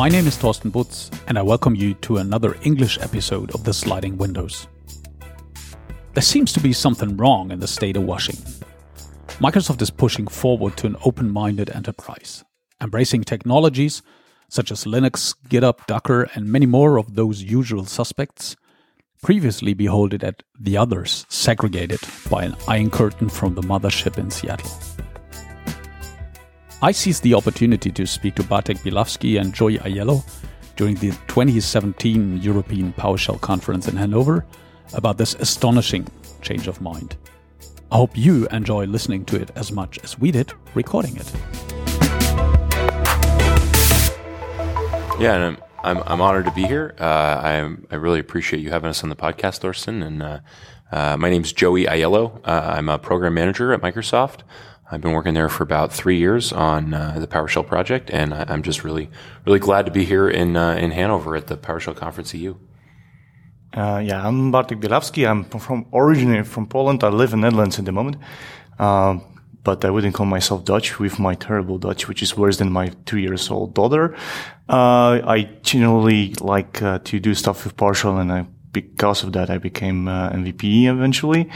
My name is Thorsten Butz, and I welcome you to another English episode of The Sliding Windows. There seems to be something wrong in the state of Washington. Microsoft is pushing forward to an open minded enterprise, embracing technologies such as Linux, GitHub, Docker, and many more of those usual suspects, previously beholded at the others, segregated by an iron curtain from the mothership in Seattle. I seized the opportunity to speak to Bartek Bielawski and Joey Aiello during the 2017 European PowerShell conference in Hanover about this astonishing change of mind. I hope you enjoy listening to it as much as we did recording it. Yeah, and I'm I'm, I'm honored to be here. Uh, I I really appreciate you having us on the podcast, Thorsten. And uh, uh, my Joey Aiello. Uh, I'm a program manager at Microsoft. I've been working there for about three years on uh, the PowerShell project, and I, am just really, really glad to be here in uh, in Hanover at the PowerShell conference EU. Uh, yeah, I'm Bartek Bielawski. I'm from originally from Poland. I live in Netherlands at the moment, um, but I wouldn't call myself Dutch with my terrible Dutch, which is worse than my two years old daughter. Uh, I generally like uh, to do stuff with PowerShell, and I, because of that, I became uh, MVP eventually.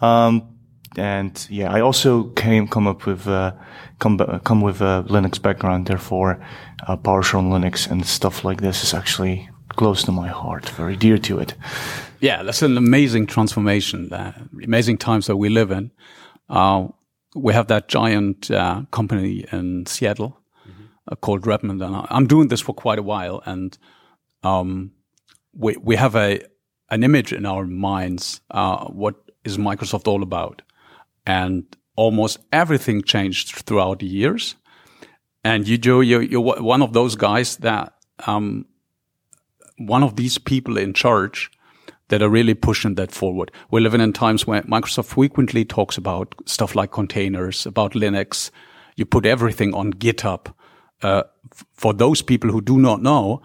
Um, and yeah, I also came come up with uh, come come with a Linux background. Therefore, uh, PowerShell Linux and stuff like this is actually close to my heart, very dear to it. Yeah, that's an amazing transformation. Uh, amazing times that we live in. Uh, we have that giant uh, company in Seattle mm-hmm. called Redmond, and I'm doing this for quite a while, and um, we we have a an image in our minds. Uh, what is Microsoft all about? And almost everything changed throughout the years. And you, Joe, you're, you're one of those guys that, um, one of these people in charge that are really pushing that forward. We're living in times where Microsoft frequently talks about stuff like containers, about Linux. You put everything on GitHub. Uh, for those people who do not know,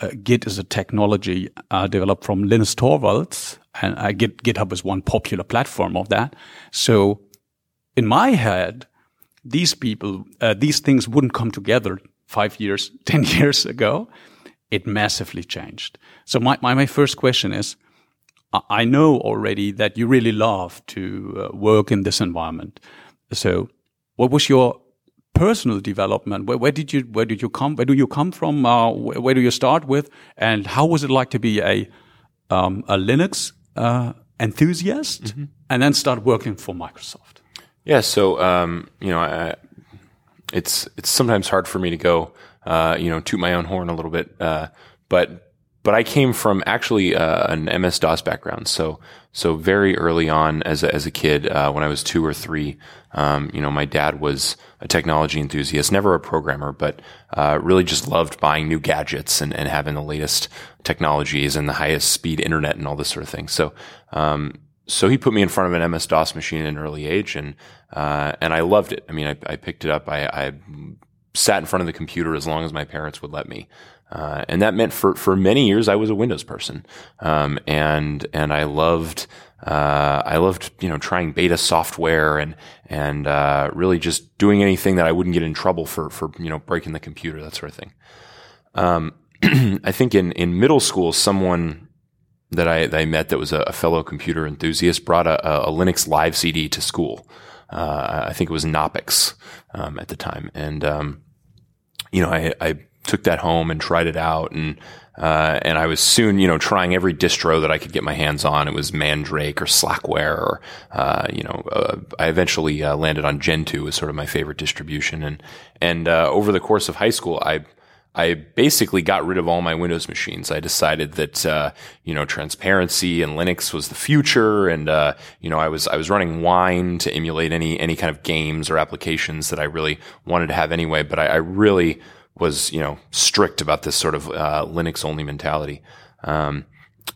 uh, Git is a technology uh, developed from Linus Torvalds, and uh, Git, GitHub is one popular platform of that. So, in my head, these people, uh, these things wouldn't come together five years, ten years ago. It massively changed. So, my my, my first question is. I know already that you really love to uh, work in this environment. So, what was your personal development? Where, where, did you where did you come? Where do you come from? Uh, where, where, do you start with? And how was it like to be a um, a Linux uh, enthusiast mm-hmm. and then start working for Microsoft? Yeah, so um, you know, I, it's it's sometimes hard for me to go, uh, you know, toot my own horn a little bit, uh, but but I came from actually uh, an MS DOS background. So, so very early on as a, as a kid, uh, when I was two or three, um, you know, my dad was a technology enthusiast, never a programmer, but uh, really just loved buying new gadgets and, and having the latest technologies and the highest speed internet and all this sort of thing. So, um, so he put me in front of an MS DOS machine at an early age, and uh, and I loved it. I mean, I, I picked it up. I, I sat in front of the computer as long as my parents would let me. Uh, and that meant for, for many years I was a Windows person, um, and and I loved uh, I loved you know trying beta software and and uh, really just doing anything that I wouldn't get in trouble for for you know breaking the computer that sort of thing. Um, I think in in middle school someone that I, that I met that was a, a, fellow computer enthusiast brought a, a Linux live CD to school. Uh, I think it was Knoppix um, at the time, and um, you know I, I took that home and tried it out and uh, and I was soon, you know, trying every distro that I could get my hands on. It was Mandrake or Slackware, or uh, you know, uh, I eventually uh, landed on Gentoo as sort of my favorite distribution. And and uh, over the course of high school, I I basically got rid of all my Windows machines. I decided that uh, you know transparency and Linux was the future, and uh, you know I was I was running Wine to emulate any any kind of games or applications that I really wanted to have anyway. But I, I really was you know strict about this sort of uh, Linux only mentality, um,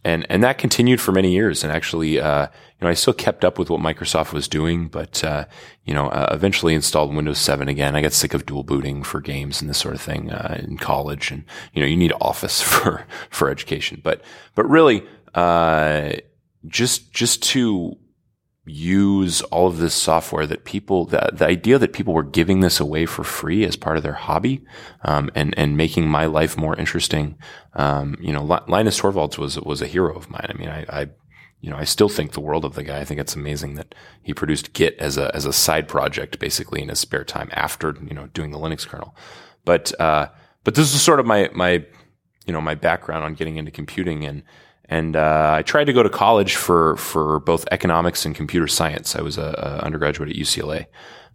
and and that continued for many years. And actually, uh, you know, I still kept up with what Microsoft was doing, but uh, you know, uh, eventually installed Windows 7 again. I got sick of dual booting for games and this sort of thing uh, in college, and you know, you need Office for for education, but but really, uh, just just to use all of this software that people, the, the idea that people were giving this away for free as part of their hobby, um, and, and making my life more interesting. Um, you know, Linus Torvalds was, was a hero of mine. I mean, I, I, you know, I still think the world of the guy. I think it's amazing that he produced Git as a, as a side project basically in his spare time after, you know, doing the Linux kernel. But, uh, but this is sort of my, my, you know, my background on getting into computing and, and uh, I tried to go to college for for both economics and computer science. I was a, a undergraduate at UCLA,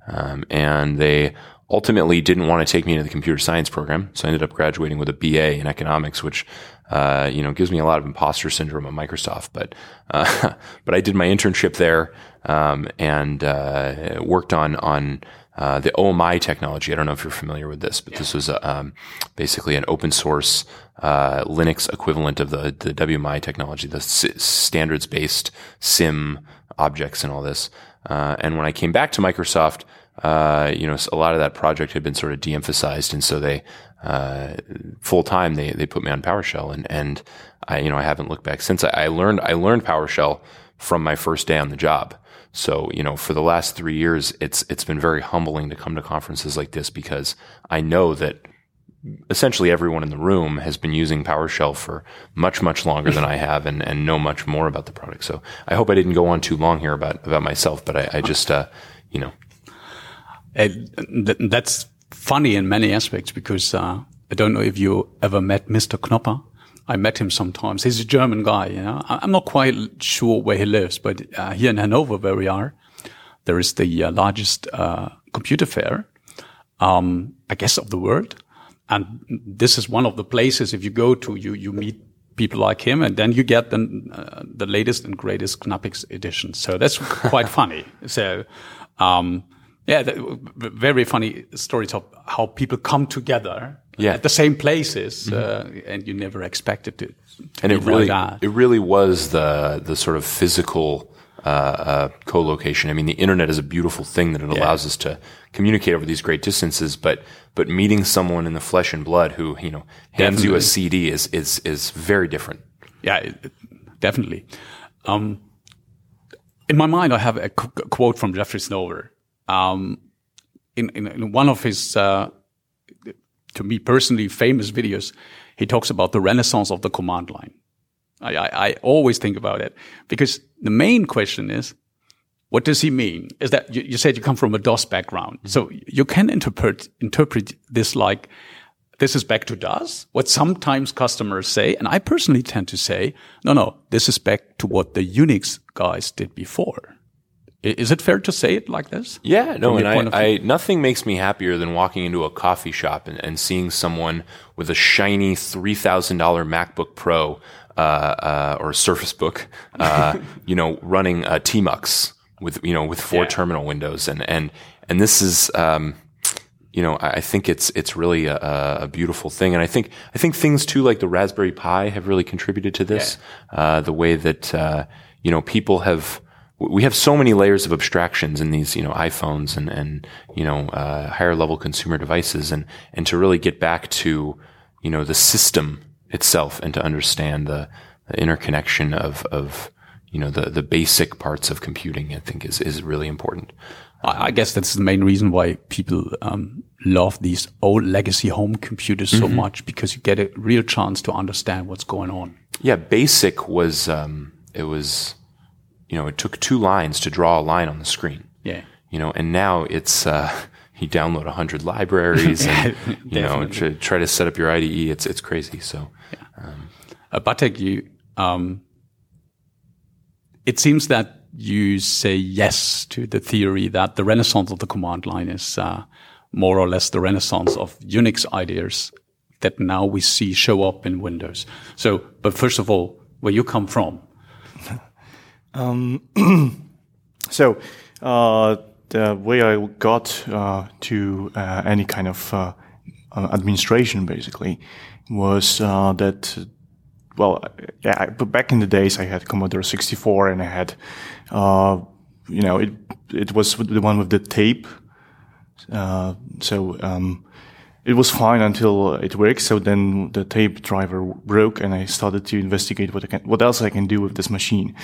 um, and they ultimately didn't want to take me into the computer science program. So I ended up graduating with a BA in economics, which uh, you know gives me a lot of imposter syndrome at Microsoft. But uh, but I did my internship there um, and uh, worked on on uh, the OMI technology. I don't know if you're familiar with this, but yeah. this was um, basically an open source uh, Linux equivalent of the the WMI technology, the s- standards based CIM objects and all this. Uh, and when I came back to Microsoft, uh, you know, a lot of that project had been sort of de-emphasized, and so they uh, full time they they put me on PowerShell, and and I you know I haven't looked back since. I, I learned I learned PowerShell from my first day on the job. So, you know, for the last three years, it's, it's been very humbling to come to conferences like this because I know that essentially everyone in the room has been using PowerShell for much, much longer than I have and, and know much more about the product. So I hope I didn't go on too long here about, about myself, but I, I just, uh, you know. that's funny in many aspects because, uh, I don't know if you ever met Mr. Knopper. I met him sometimes. He's a German guy. You know, I'm not quite sure where he lives, but uh, here in Hanover, where we are, there is the uh, largest uh, computer fair, um, I guess, of the world. And this is one of the places. If you go to, you you meet people like him, and then you get the uh, the latest and greatest Knoppix edition. So that's quite funny. So. Um, yeah, very funny stories of how people come together yeah. at the same places, mm -hmm. uh, and you never expected it. and it really, like it really was the the sort of physical uh, uh, co-location. I mean, the internet is a beautiful thing that it allows yeah. us to communicate over these great distances, but but meeting someone in the flesh and blood who you know hands definitely. you a CD is is is very different. Yeah, it, definitely. Um, in my mind, I have a quote from Jeffrey Snover. Um, in, in, in, one of his uh, to me personally famous videos, he talks about the renaissance of the command line. I, I, I always think about it because the main question is, what does he mean? Is that you, you said you come from a DOS background, mm -hmm. so you can interpret interpret this like this is back to DOS. What sometimes customers say, and I personally tend to say, no, no, this is back to what the Unix guys did before. Is it fair to say it like this? Yeah, no, and I, I, nothing makes me happier than walking into a coffee shop and, and seeing someone with a shiny three thousand dollar MacBook Pro uh, uh, or Surface Book, uh, you know, running a Tmux with you know with four yeah. terminal windows, and and and this is. Um, you know, I think it's it's really a, a, beautiful thing, and I think I think things too like the Raspberry Pi have really contributed to this. Yeah. Uh, the way that uh, you know people have we have so many layers of abstractions in these, you know, iPhones and, and, you know, uh, higher level consumer devices and, and to really get back to, you know, the system itself and to understand the, the interconnection of, of, you know, the, the basic parts of computing, I think is, is really important. I guess that's the main reason why people um, love these old legacy home computers so mm-hmm. much because you get a real chance to understand what's going on. Yeah, BASIC was um, it was you know, it took two lines to draw a line on the screen. Yeah. You know, and now it's, uh, you download a hundred libraries and, you know, try, try, to set up your IDE. It's, it's crazy. So, yeah. um, uh, Bartek, you, um, it seems that you say yes to the theory that the renaissance of the command line is, uh, more or less the renaissance of Unix ideas that now we see show up in Windows. So, but first of all, where you come from, um, so uh, the way I got uh, to uh, any kind of uh, uh, administration basically was uh, that well yeah but back in the days I had Commodore 64 and I had you know it it was the one with the tape so um, it was fine until it worked. So then the tape driver broke, and I started to investigate what I can, what else I can do with this machine.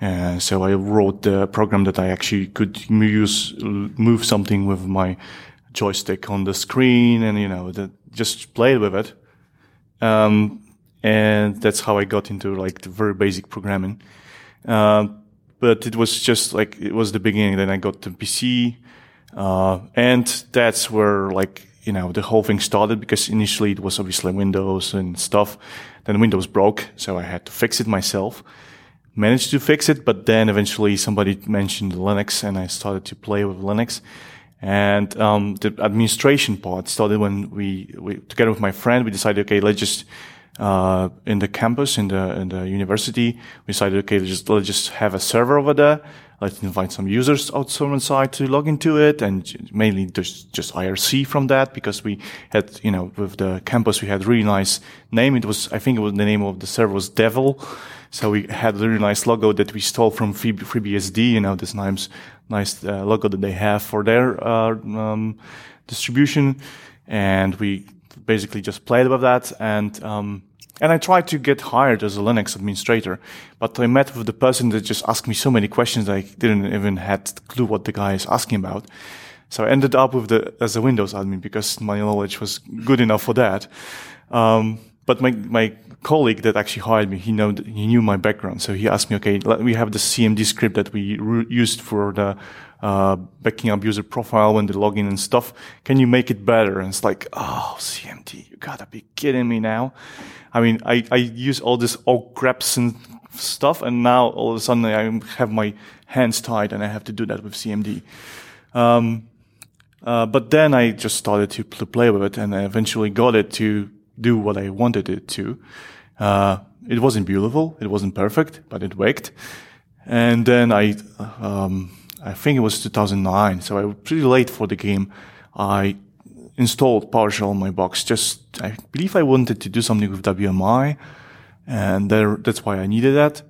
Uh, so I wrote the program that I actually could use move something with my joystick on the screen, and you know, the, just play with it. Um, and that's how I got into like the very basic programming. Uh, but it was just like it was the beginning. Then I got the PC, uh, and that's where like you know the whole thing started because initially it was obviously Windows and stuff. Then Windows broke, so I had to fix it myself. Managed to fix it, but then eventually somebody mentioned Linux, and I started to play with Linux. And um, the administration part started when we, we, together with my friend, we decided, okay, let's just uh, in the campus in the in the university. We decided, okay, let's just let's just have a server over there. Let's invite some users outside inside to log into it, and mainly just just IRC from that because we had you know with the campus we had really nice name. It was I think it was the name of the server was Devil. So we had a really nice logo that we stole from FreeBSD, you know, this nice, nice uh, logo that they have for their uh, um, distribution. And we basically just played with that. And um, and I tried to get hired as a Linux administrator, but I met with the person that just asked me so many questions I didn't even had clue what the guy is asking about. So I ended up with the as a Windows admin because my knowledge was good enough for that. Um, but my my colleague that actually hired me, he know he knew my background, so he asked me, okay, we have the CMD script that we used for the uh, backing up user profile when the log in and stuff. Can you make it better? And it's like, oh, CMD, you gotta be kidding me now. I mean, I, I use all this old grabs and stuff, and now all of a sudden I have my hands tied and I have to do that with CMD. Um, uh, but then I just started to, to play with it and I eventually got it to do what I wanted it to. Uh, it wasn't beautiful. It wasn't perfect, but it worked. And then I, um, I think it was 2009. So I was pretty late for the game. I installed PowerShell on my box. Just, I believe I wanted to do something with WMI and there, that's why I needed that.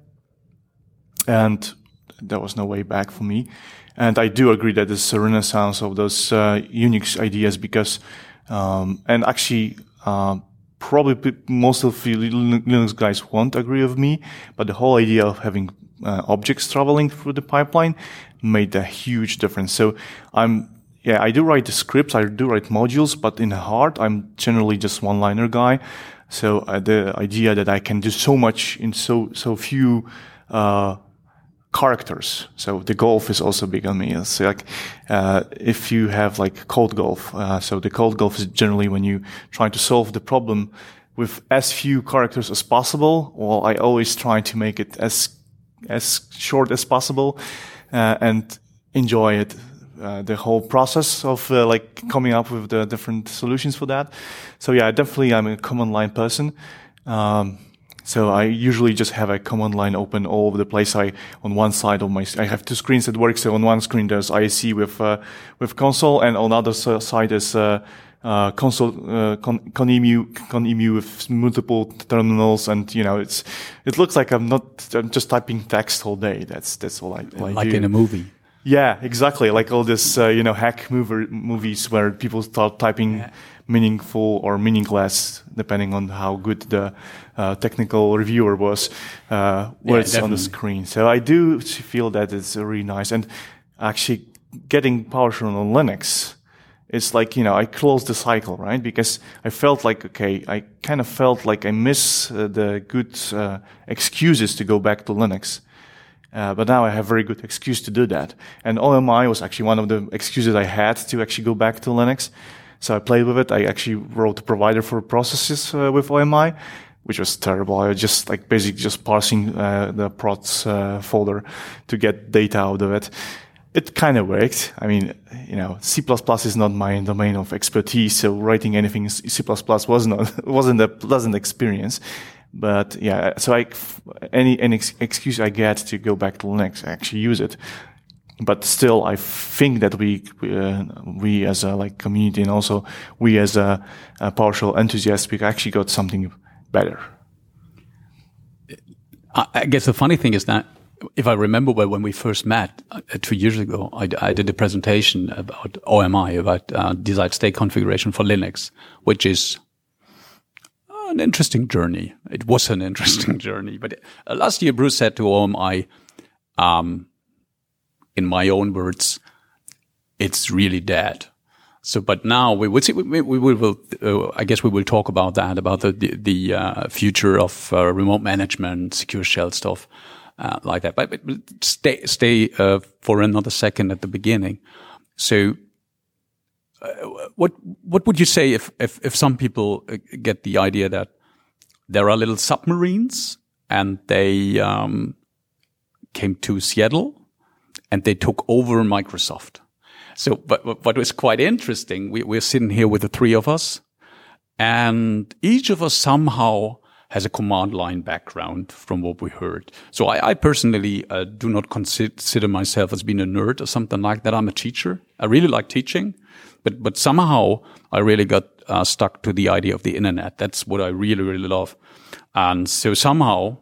And there was no way back for me. And I do agree that there's a renaissance of those uh, Unix ideas because, um, and actually, uh, probably most of the Linux guys won't agree with me, but the whole idea of having uh, objects traveling through the pipeline made a huge difference. So I'm, yeah, I do write scripts, I do write modules, but in heart, I'm generally just one-liner guy. So uh, the idea that I can do so much in so so few uh, characters. So the golf is also big on me. It's like uh, if you have like code golf. Uh, so the code golf is generally when you try to solve the problem with as few characters as possible. Well, I always try to make it as as short as possible uh, and enjoy it. Uh, the whole process of uh, like coming up with the different solutions for that. So yeah, definitely I'm a command line person. Um, so I usually just have a command line open all over the place. I on one side of my I have two screens that work. So on one screen there's ISE with uh, with console, and on the other side is uh, uh, console uh, con, conemu conemu with multiple terminals, and you know it's it looks like I'm not I'm just typing text all day. That's that's all I, all like I do. in a movie. Yeah, exactly. Like all this, uh, you know, hack mover, movies where people start typing yeah. meaningful or meaningless, depending on how good the uh, technical reviewer was, uh, words yeah, on the screen. So I do feel that it's really nice. And actually getting PowerShell on Linux, it's like, you know, I closed the cycle, right? Because I felt like, okay, I kind of felt like I miss uh, the good uh, excuses to go back to Linux. Uh, but now I have a very good excuse to do that. And OMI was actually one of the excuses I had to actually go back to Linux. So I played with it. I actually wrote a provider for processes uh, with OMI, which was terrible. I was just like basically just parsing uh, the prods uh, folder to get data out of it. It kind of worked. I mean, you know, C++ is not my domain of expertise, so writing anything in C++ was not wasn't a pleasant experience. But yeah, so I, any, any excuse I get to go back to Linux, I actually use it. But still, I think that we, uh, we as a like community and also we as a, a PowerShell enthusiast, we actually got something better. I guess the funny thing is that if I remember well, when we first met uh, two years ago, I, I, did a presentation about OMI, about uh, desired state configuration for Linux, which is an interesting journey. It was an interesting journey. But uh, last year, Bruce said to OMI, um, in my own words, it's really dead. So, but now we will see, we, we, will, uh, I guess we will talk about that, about the, the, the uh, future of uh, remote management, secure shell stuff, uh, like that. But, but stay, stay, uh, for another second at the beginning. So, what, what would you say if, if, if some people get the idea that there are little submarines and they, um, came to Seattle and they took over Microsoft? So, but what was quite interesting, we, we're sitting here with the three of us, and each of us somehow has a command line background from what we heard. So I, I personally uh, do not consider myself as being a nerd or something like that. I'm a teacher. I really like teaching, but but somehow I really got uh, stuck to the idea of the internet. That's what I really really love, and so somehow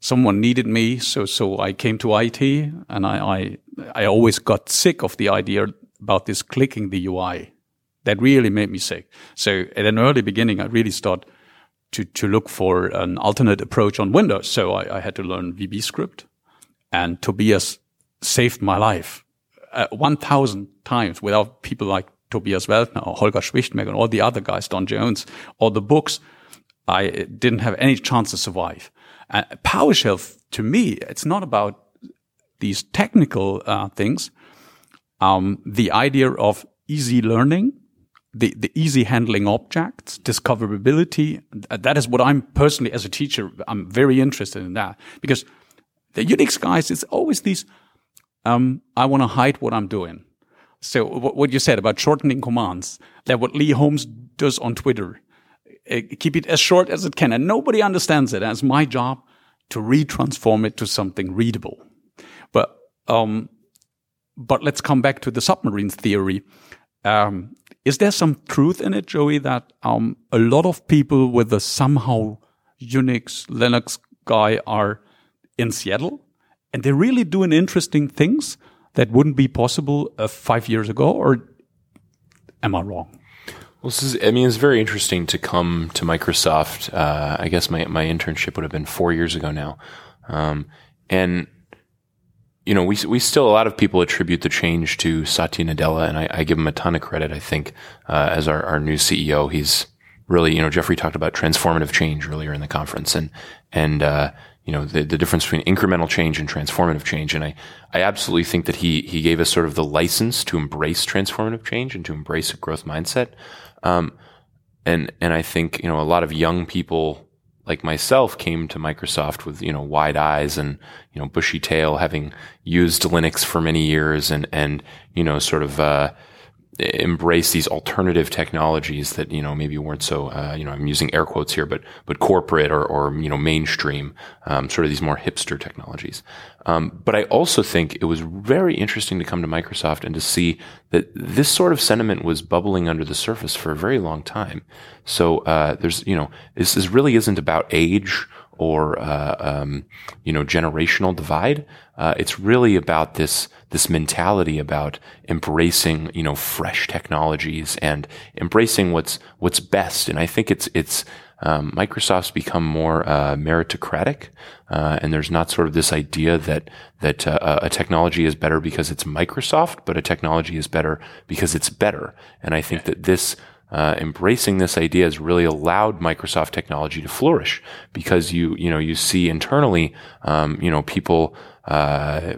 someone needed me, so so I came to IT, and I I, I always got sick of the idea about this clicking the UI. That really made me sick. So at an early beginning, I really started to to look for an alternate approach on Windows. So I, I had to learn VB script, and Tobias saved my life uh, one thousand times. Without people like Tobias Weltner or Holger Schwichtenberg and all the other guys, Don Jones, all the books, I didn't have any chance to survive. Uh, PowerShell, to me, it's not about these technical uh, things. Um, the idea of easy learning, the, the easy handling objects, discoverability, that is what I'm personally, as a teacher, I'm very interested in that. Because the Unix guys, it's always these, um, I want to hide what I'm doing. So what you said about shortening commands, that what Lee Holmes does on Twitter, uh, keep it as short as it can. And nobody understands it. And it's my job to retransform it to something readable. But, um, but let's come back to the submarine theory. Um, is there some truth in it, Joey, that um, a lot of people with a somehow Unix, Linux guy are in Seattle and they're really doing interesting things that wouldn't be possible uh, five years ago? Or am I wrong? Well, this is, I mean, it's very interesting to come to Microsoft. Uh, I guess my, my internship would have been four years ago now. Um, and, you know, we, we still, a lot of people attribute the change to Satya Nadella, and I, I give him a ton of credit, I think, uh, as our, our new CEO. He's really, you know, Jeffrey talked about transformative change earlier in the conference and, and, uh, you know, the, the difference between incremental change and transformative change. And I, I absolutely think that he, he gave us sort of the license to embrace transformative change and to embrace a growth mindset. Um, and and I think you know a lot of young people like myself came to Microsoft with you know wide eyes and you know bushy tail, having used Linux for many years and and you know sort of uh, embrace these alternative technologies that you know maybe weren't so uh, you know I'm using air quotes here, but but corporate or or you know mainstream, um, sort of these more hipster technologies. Um, but I also think it was very interesting to come to Microsoft and to see that this sort of sentiment was bubbling under the surface for a very long time. So uh, there's you know this, this really isn't about age or uh, um, you know generational divide. Uh, it's really about this this mentality about embracing you know fresh technologies and embracing what's what's best. And I think it's it's um, Microsoft's become more uh, meritocratic, uh, and there's not sort of this idea that that uh, a technology is better because it's Microsoft, but a technology is better because it's better. And I think that this uh, embracing this idea has really allowed Microsoft technology to flourish because you you know you see internally um, you know people uh,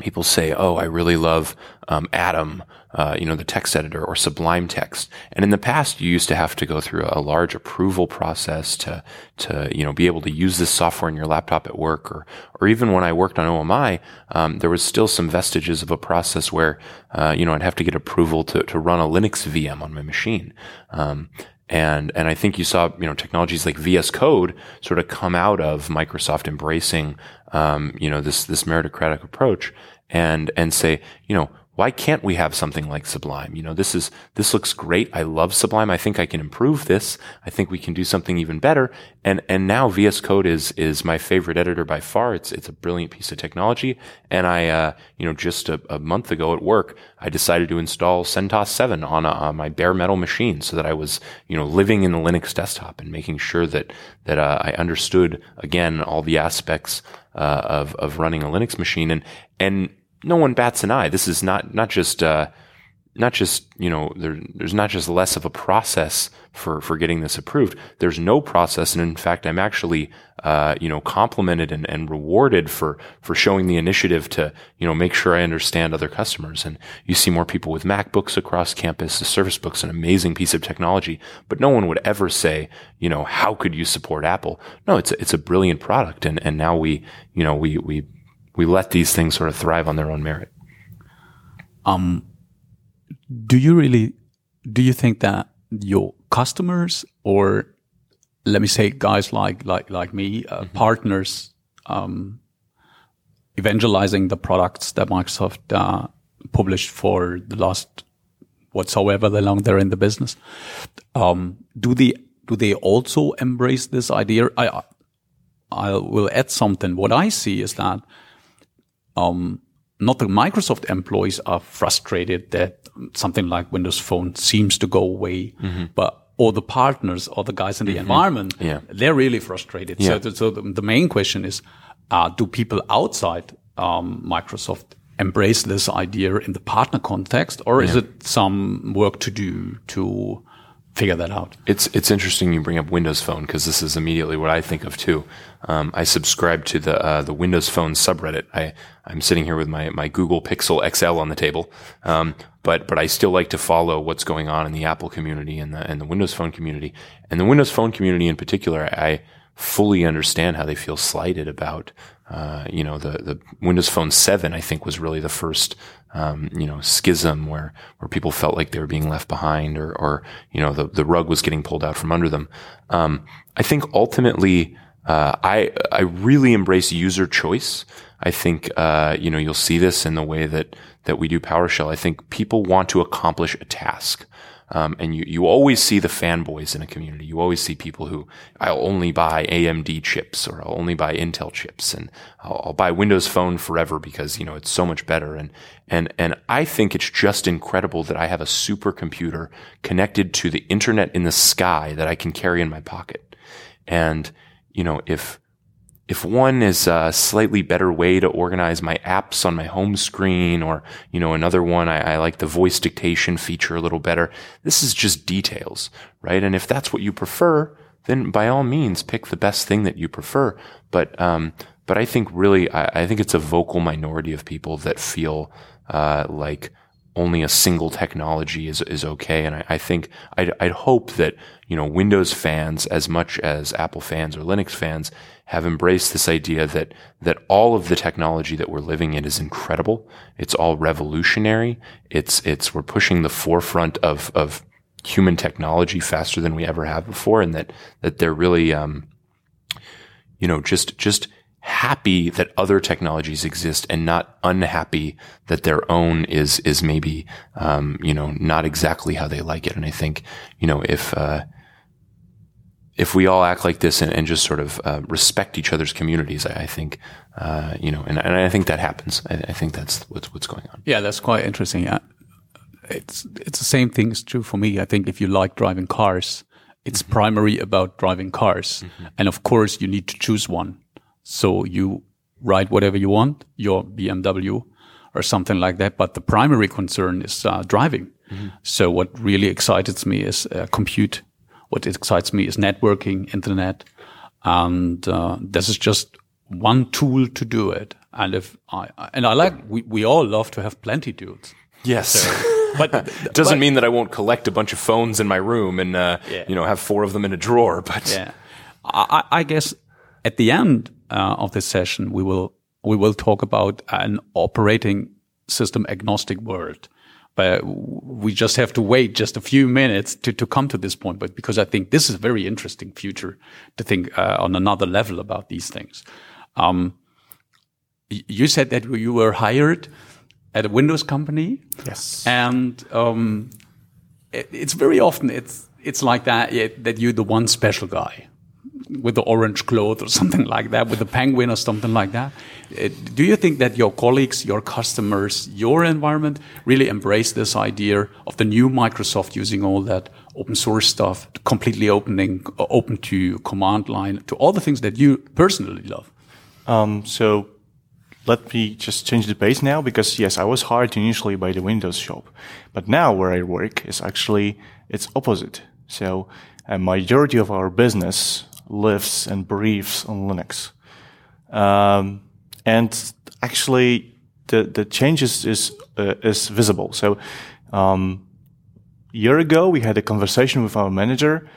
people say oh I really love um, Atom uh, you know, the text editor or Sublime Text. And in the past, you used to have to go through a large approval process to, to, you know, be able to use this software in your laptop at work or, or even when I worked on OMI, um, there was still some vestiges of a process where, uh, you know, I'd have to get approval to, to run a Linux VM on my machine. Um, and and I think you saw you know technologies like VS Code sort of come out of Microsoft embracing um, you know this this meritocratic approach and and say you know why can't we have something like Sublime? You know, this is, this looks great. I love Sublime. I think I can improve this. I think we can do something even better. And, and now VS Code is, is my favorite editor by far. It's, it's a brilliant piece of technology. And I, uh, you know, just a, a, month ago at work, I decided to install CentOS 7 on, a, on my bare metal machine so that I was, you know, living in the Linux desktop and making sure that, that, uh, I understood again all the aspects, uh, of, of running a Linux machine. And, and, no one bats an eye. This is not not just uh, not just you know there, there's not just less of a process for for getting this approved. There's no process, and in fact, I'm actually uh, you know complimented and, and rewarded for for showing the initiative to you know make sure I understand other customers. And you see more people with MacBooks across campus. The Surface Book's an amazing piece of technology, but no one would ever say you know how could you support Apple? No, it's a, it's a brilliant product, and and now we you know we we we let these things sort of thrive on their own merit. Um, do you really, do you think that your customers or let me say guys like, like, like me, uh, mm-hmm. partners, um, evangelizing the products that Microsoft, uh, published for the last whatsoever the long they're in the business. Um, do they, do they also embrace this idea? I, I will add something. What I see is that um, not the Microsoft employees are frustrated that something like Windows Phone seems to go away, mm-hmm. but all the partners or the guys in the mm-hmm. environment, yeah. they're really frustrated. Yeah. So, so the, the, main question is, uh, do people outside um, Microsoft embrace this idea in the partner context, or yeah. is it some work to do to figure that out. It's it's interesting you bring up Windows Phone because this is immediately what I think of too. Um, I subscribe to the uh, the Windows Phone subreddit. I I'm sitting here with my my Google Pixel XL on the table, um, but but I still like to follow what's going on in the Apple community and the and the Windows Phone community and the Windows Phone community in particular. I fully understand how they feel slighted about uh, you know, the, the Windows Phone 7, I think, was really the first, um, you know, schism where, where people felt like they were being left behind or, or, you know, the, the rug was getting pulled out from under them. Um, I think ultimately, uh, I, I really embrace user choice. I think, uh, you know, you'll see this in the way that, that we do PowerShell. I think people want to accomplish a task. Um, and you, you always see the fanboys in a community. You always see people who I'll only buy AMD chips or I'll only buy Intel chips and I'll, I'll buy Windows Phone forever because, you know, it's so much better. And, and, and I think it's just incredible that I have a supercomputer connected to the internet in the sky that I can carry in my pocket. And, you know, if, if one is a slightly better way to organize my apps on my home screen or, you know, another one, I, I, like the voice dictation feature a little better. This is just details, right? And if that's what you prefer, then by all means pick the best thing that you prefer. But, um, but I think really, I, I think it's a vocal minority of people that feel, uh, like, only a single technology is, is okay. And I, I think I'd, I'd hope that, you know, Windows fans, as much as Apple fans or Linux fans, have embraced this idea that, that all of the technology that we're living in is incredible. It's all revolutionary. It's, it's, we're pushing the forefront of, of human technology faster than we ever have before. And that, that they're really, um, you know, just, just, happy that other technologies exist and not unhappy that their own is is maybe um, you know not exactly how they like it. And I think you know if uh, if we all act like this and, and just sort of uh, respect each other's communities, I, I think uh, you know, and, and, I think that happens. I, I, think that's what's what's going on. Yeah, that's quite interesting. It's it's the same thing is true for me. I think if you like driving cars, it's mm-hmm. primary about driving cars, mm-hmm. and of course you need to choose one so you ride whatever you want, your BMW or something like that. But the primary concern is uh, driving. Mm-hmm. So what really excites me is uh, compute. What excites me is networking, internet, and uh, this is just one tool to do it. And if I and I like we, we all love to have plenty tools. Yes. So, but it doesn't but, mean that I won't collect a bunch of phones in my room and uh, yeah. you know have four of them in a drawer. But yeah, I, I guess at the end uh, of this session, we will we will talk about an operating system agnostic world. But we just have to wait just a few minutes to, to come to this point. But because I think this is a very interesting future to think uh, on another level about these things. Um, you said that you were hired at a Windows company. Yes. And um, it, it's very often it's it's like that that you're the one special guy with the orange cloth or something like that, with the penguin or something like that. Uh, do you think that your colleagues, your customers, your environment really embrace this idea of the new Microsoft using all that open source stuff, completely opening, uh, open to command line, to all the things that you personally love? Um, so let me just change the pace now because yes, I was hired initially by the Windows shop, but now where I work is actually it's opposite. So a majority of our business lives and breathes on Linux. Um, and actually, the the changes is uh, is visible. So, um, a year ago, we had a conversation with our manager,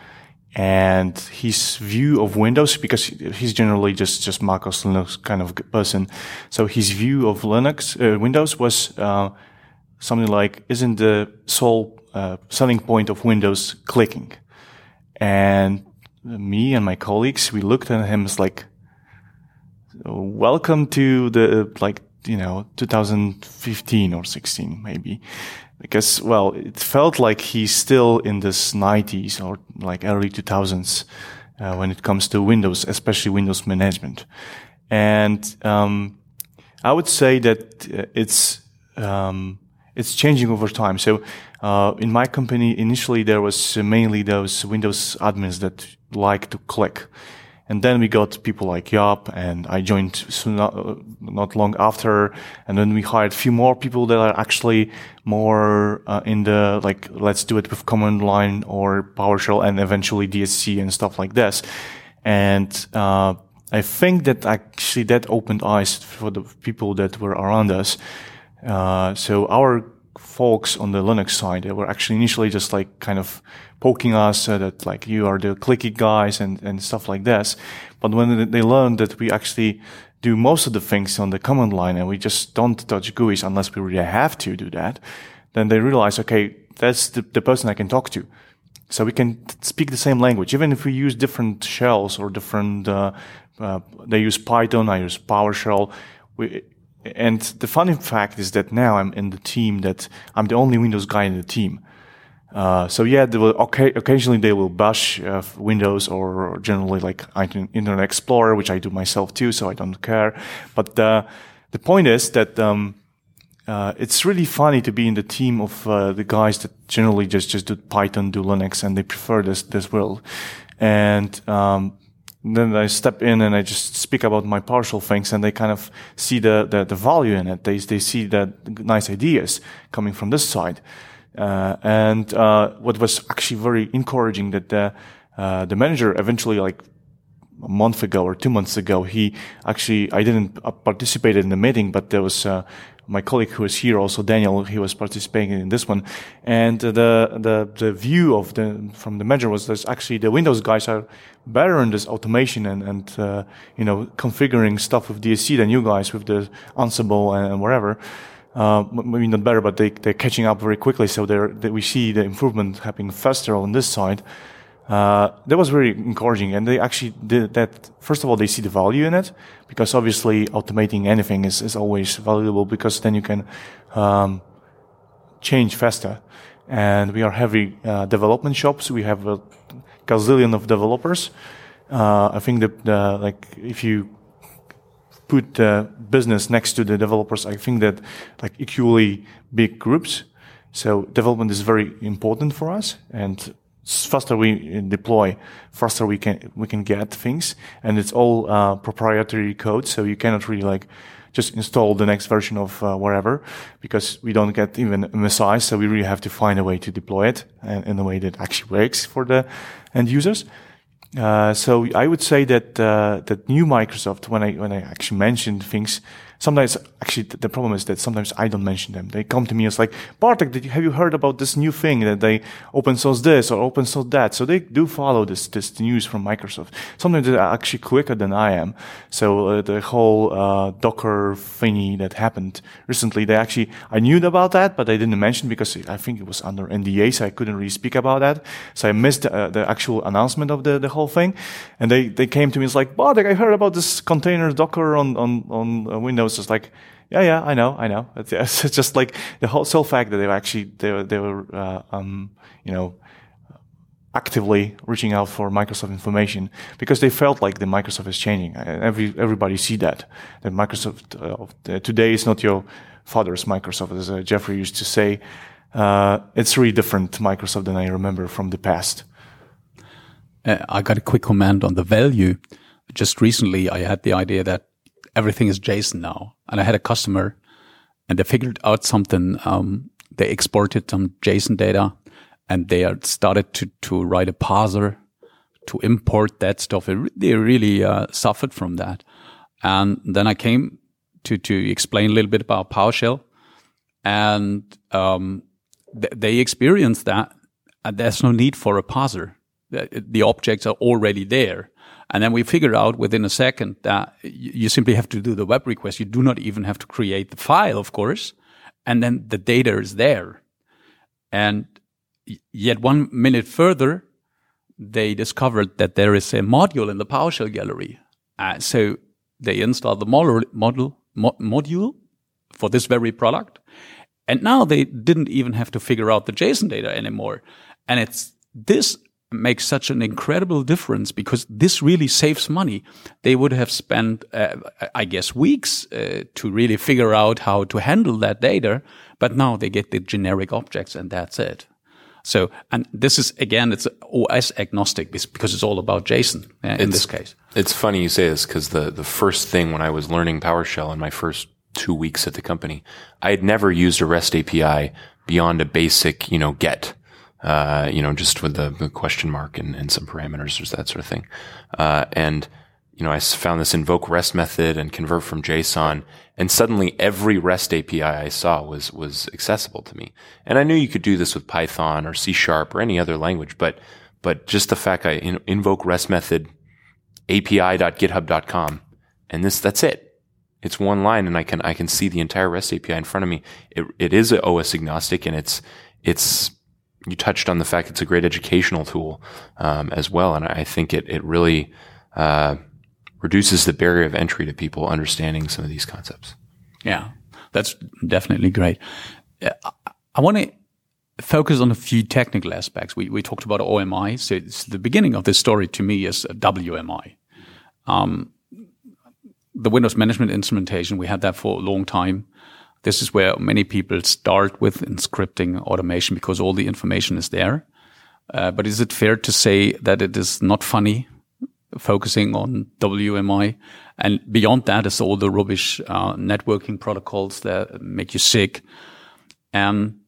and his view of Windows, because he's generally just just Mac OS Linux kind of person. So his view of Linux uh, Windows was uh, something like, "Isn't the sole uh, selling point of Windows clicking?" And me and my colleagues, we looked at him as like, welcome to the, like, you know, 2015 or 16, maybe. Because, well, it felt like he's still in this 90s or like early 2000s uh, when it comes to Windows, especially Windows management. And um, I would say that uh, it's um, it's changing over time. So uh, in my company, initially there was mainly those Windows admins that like to click. And then we got people like Jaap and I joined soon, uh, not long after. And then we hired a few more people that are actually more uh, in the, like, let's do it with command line or PowerShell and eventually DSC and stuff like this. And, uh, I think that actually that opened eyes for the people that were around us. Uh, so our folks on the Linux side, they were actually initially just like kind of poking us uh, that like you are the clicky guys and, and stuff like this. But when they learned that we actually do most of the things on the command line and we just don't touch GUIs unless we really have to do that, then they realize, okay, that's the, the person I can talk to. So we can speak the same language, even if we use different shells or different, uh, uh, they use Python, I use PowerShell. We, and the funny fact is that now I'm in the team that I'm the only Windows guy in the team. Uh, so yeah, they will, okay, occasionally they will bash uh, Windows or generally like Internet Explorer, which I do myself too, so I don't care. But uh, the point is that um, uh, it's really funny to be in the team of uh, the guys that generally just just do Python, do Linux, and they prefer this this world. And um, then I step in and I just speak about my PowerShell things and they kind of see the, the, the value in it. They, they see the nice ideas coming from this side. Uh, and, uh, what was actually very encouraging that the, uh, the manager eventually like a month ago or two months ago, he actually, I didn't participate in the meeting, but there was, uh, my colleague who is here, also Daniel, he was participating in this one. And the, the, the view of the, from the manager was that actually the Windows guys are better in this automation and, and, uh, you know, configuring stuff with DSC than you guys with the Ansible and, and whatever. Uh, maybe not better, but they, they're catching up very quickly. So they're, they, we see the improvement happening faster on this side. Uh, that was very encouraging. And they actually did that. First of all, they see the value in it because obviously automating anything is, is always valuable because then you can, um, change faster. And we are heavy, uh, development shops. We have a gazillion of developers. Uh, I think that, uh, like, if you put business next to the developers, I think that like equally big groups. So development is very important for us and faster we deploy, faster we can we can get things, and it's all uh, proprietary code, so you cannot really like just install the next version of uh, wherever because we don't get even a MSI, so we really have to find a way to deploy it in, in a way that actually works for the end users. Uh, so I would say that uh, that new Microsoft, when I when I actually mentioned things, sometimes actually the problem is that sometimes I don't mention them. They come to me as like, Bartek, did you, have you heard about this new thing that they open source this or open source that? So they do follow this, this news from Microsoft. Sometimes they're actually quicker than I am. So uh, the whole, uh, Docker thingy that happened recently, they actually, I knew about that, but I didn't mention because I think it was under NDA, so I couldn't really speak about that. So I missed uh, the actual announcement of the, the whole thing. And they, they came to me, it's like, Bartek, I heard about this container Docker on, on, on uh, Windows was just like, Yeah, yeah, I know, I know. It's, it's just like the whole sole fact that they were actually they were they were uh, um, you know actively reaching out for Microsoft information because they felt like the Microsoft is changing. Every everybody see that that Microsoft uh, today is not your father's Microsoft, as uh, Jeffrey used to say. Uh, it's really different Microsoft than I remember from the past. Uh, I got a quick comment on the value. Just recently, I had the idea that everything is JSON now, and I had a customer, and they figured out something. Um, they exported some JSON data and they started to, to write a parser to import that stuff. They really uh, suffered from that. And then I came to, to explain a little bit about PowerShell and, um, th they experienced that and there's no need for a parser. The, the objects are already there. And then we figured out within a second that you simply have to do the web request. You do not even have to create the file, of course. And then the data is there. And yet one minute further, they discovered that there is a module in the PowerShell gallery. Uh, so they installed the model, model mo module for this very product. And now they didn't even have to figure out the JSON data anymore. And it's this makes such an incredible difference because this really saves money. They would have spent, uh, I guess, weeks uh, to really figure out how to handle that data. But now they get the generic objects and that's it. So, and this is again, it's OS agnostic because it's all about JSON uh, in this case. It's funny you say this because the, the first thing when I was learning PowerShell in my first two weeks at the company, I had never used a REST API beyond a basic, you know, get, uh, you know, just with the, the question mark and, and, some parameters or that sort of thing. Uh, and, you know, I found this invoke REST method and convert from JSON and suddenly every REST API I saw was, was accessible to me. And I knew you could do this with Python or C sharp or any other language, but, but just the fact I in, invoke REST method api.github.com and this, that's it. It's one line and I can, I can see the entire REST API in front of me. It, it is OS agnostic and it's, it's, you touched on the fact it's a great educational tool, um, as well. And I think it, it really, uh, reduces the barrier of entry to people understanding some of these concepts. Yeah, that's definitely great. Uh, I want to focus on a few technical aspects. We, we talked about OMI. So it's the beginning of this story to me is WMI. Um, the Windows management instrumentation, we had that for a long time. This is where many people start with in scripting automation because all the information is there. Uh, but is it fair to say that it is not funny focusing on WMI. And beyond that is all the rubbish uh, networking protocols that make you sick. And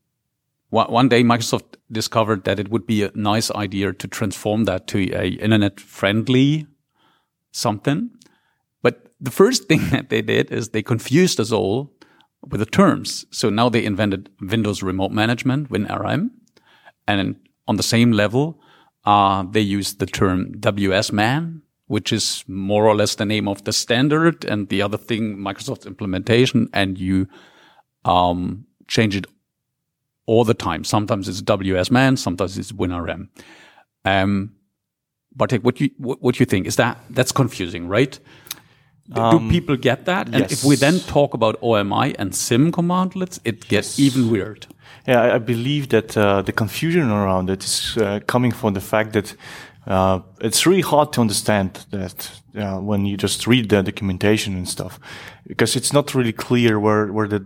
one day Microsoft discovered that it would be a nice idea to transform that to a internet friendly something. But the first thing that they did is they confused us all with the terms. So now they invented Windows Remote Management, WinRM. And on the same level, uh, they use the term WSMan, which is more or less the name of the standard and the other thing, Microsoft implementation, and you um, change it all the time. Sometimes it's WSMan, sometimes it's WinRM. Um, Bartek, what you what, what you think is that that's confusing, right? Um, Do people get that? And yes. if we then talk about OMI and CIM commandlets, it gets yes. even weird. Yeah, I believe that uh, the confusion around it is uh, coming from the fact that uh, it's really hard to understand that uh, when you just read the documentation and stuff, because it's not really clear where where the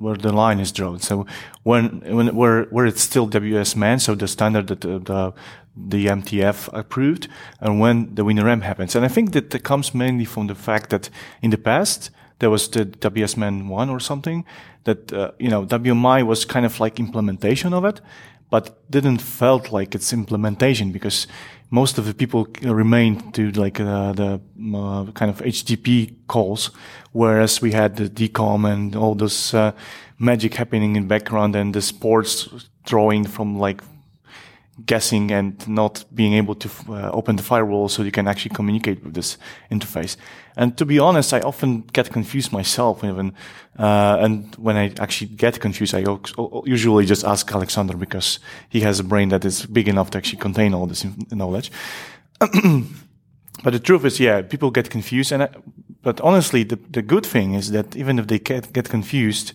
where the line is drawn. So when when where where it's still WSMan, so the standard that the, the the MTF approved, and when the WinRM happens, and I think that comes mainly from the fact that in the past there was the WSMan one or something that uh, you know WMI was kind of like implementation of it, but didn't felt like its implementation because most of the people remained to like uh, the uh, kind of HTTP calls, whereas we had the DCOM and all this uh, magic happening in background and the sports drawing from like guessing and not being able to uh, open the firewall so you can actually communicate with this interface. And to be honest, I often get confused myself even. Uh, and when I actually get confused, I usually just ask Alexander because he has a brain that is big enough to actually contain all this knowledge. but the truth is, yeah, people get confused. And I, but honestly, the, the good thing is that even if they get, get confused,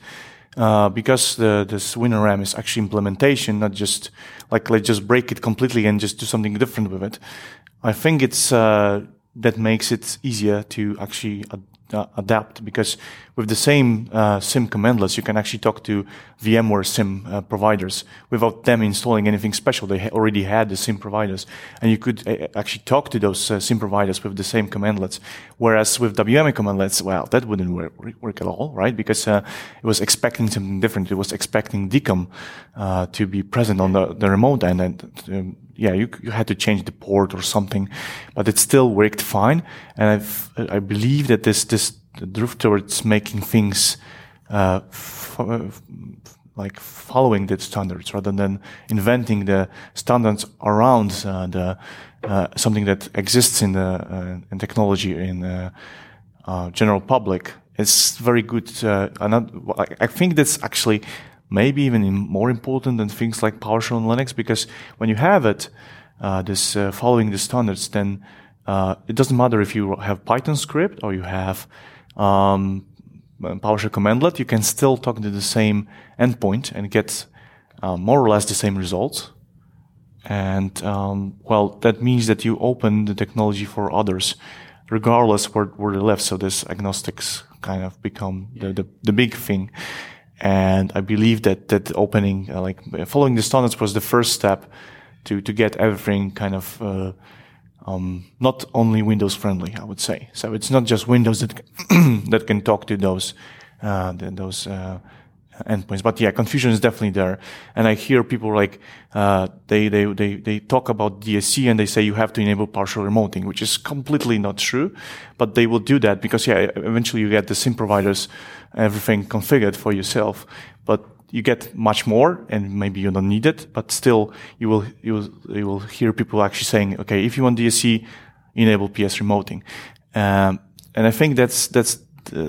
uh, because the, this WinRM is actually implementation, not just like let's just break it completely and just do something different with it. I think it's uh, that makes it easier to actually ad- uh, adapt because with the same uh, CIM commandlets, you can actually talk to VMware CIM uh, providers without them installing anything special. They ha- already had the CIM providers, and you could uh, actually talk to those uh, CIM providers with the same commandlets. Whereas with WMI commandlets, well, that wouldn't work, work at all, right? Because uh, it was expecting something different. It was expecting DCOM to be present on the, the remote end, and um, yeah, you, you had to change the port or something, but it still worked fine. And I've, I believe that this, this drift towards making things, uh, like following the standards rather than inventing the standards around uh, the, uh, something that exists in the, uh, in technology in, uh, general public. It's very good. I think that's actually maybe even more important than things like PowerShell and Linux, because when you have it, uh, this uh, following the standards, then uh, it doesn't matter if you have Python script or you have um, PowerShell commandlet, you can still talk to the same endpoint and get uh, more or less the same results. And um, well, that means that you open the technology for others, regardless where, where they live. So this agnostics kind of become the, the, the big thing. And I believe that that opening, uh, like following the standards, was the first step to to get everything kind of uh, um, not only Windows friendly. I would say so. It's not just Windows that that can talk to those uh, those uh, endpoints. But yeah, confusion is definitely there. And I hear people like, uh, they, they, they, they talk about DSC and they say you have to enable PowerShell remoting, which is completely not true. But they will do that because yeah, eventually you get the CIM providers, everything configured for yourself. But you get much more and maybe you don't need it, but still you will, you will, you will hear people actually saying, okay, if you want DSC, enable PS remoting. Um, and I think that's, that's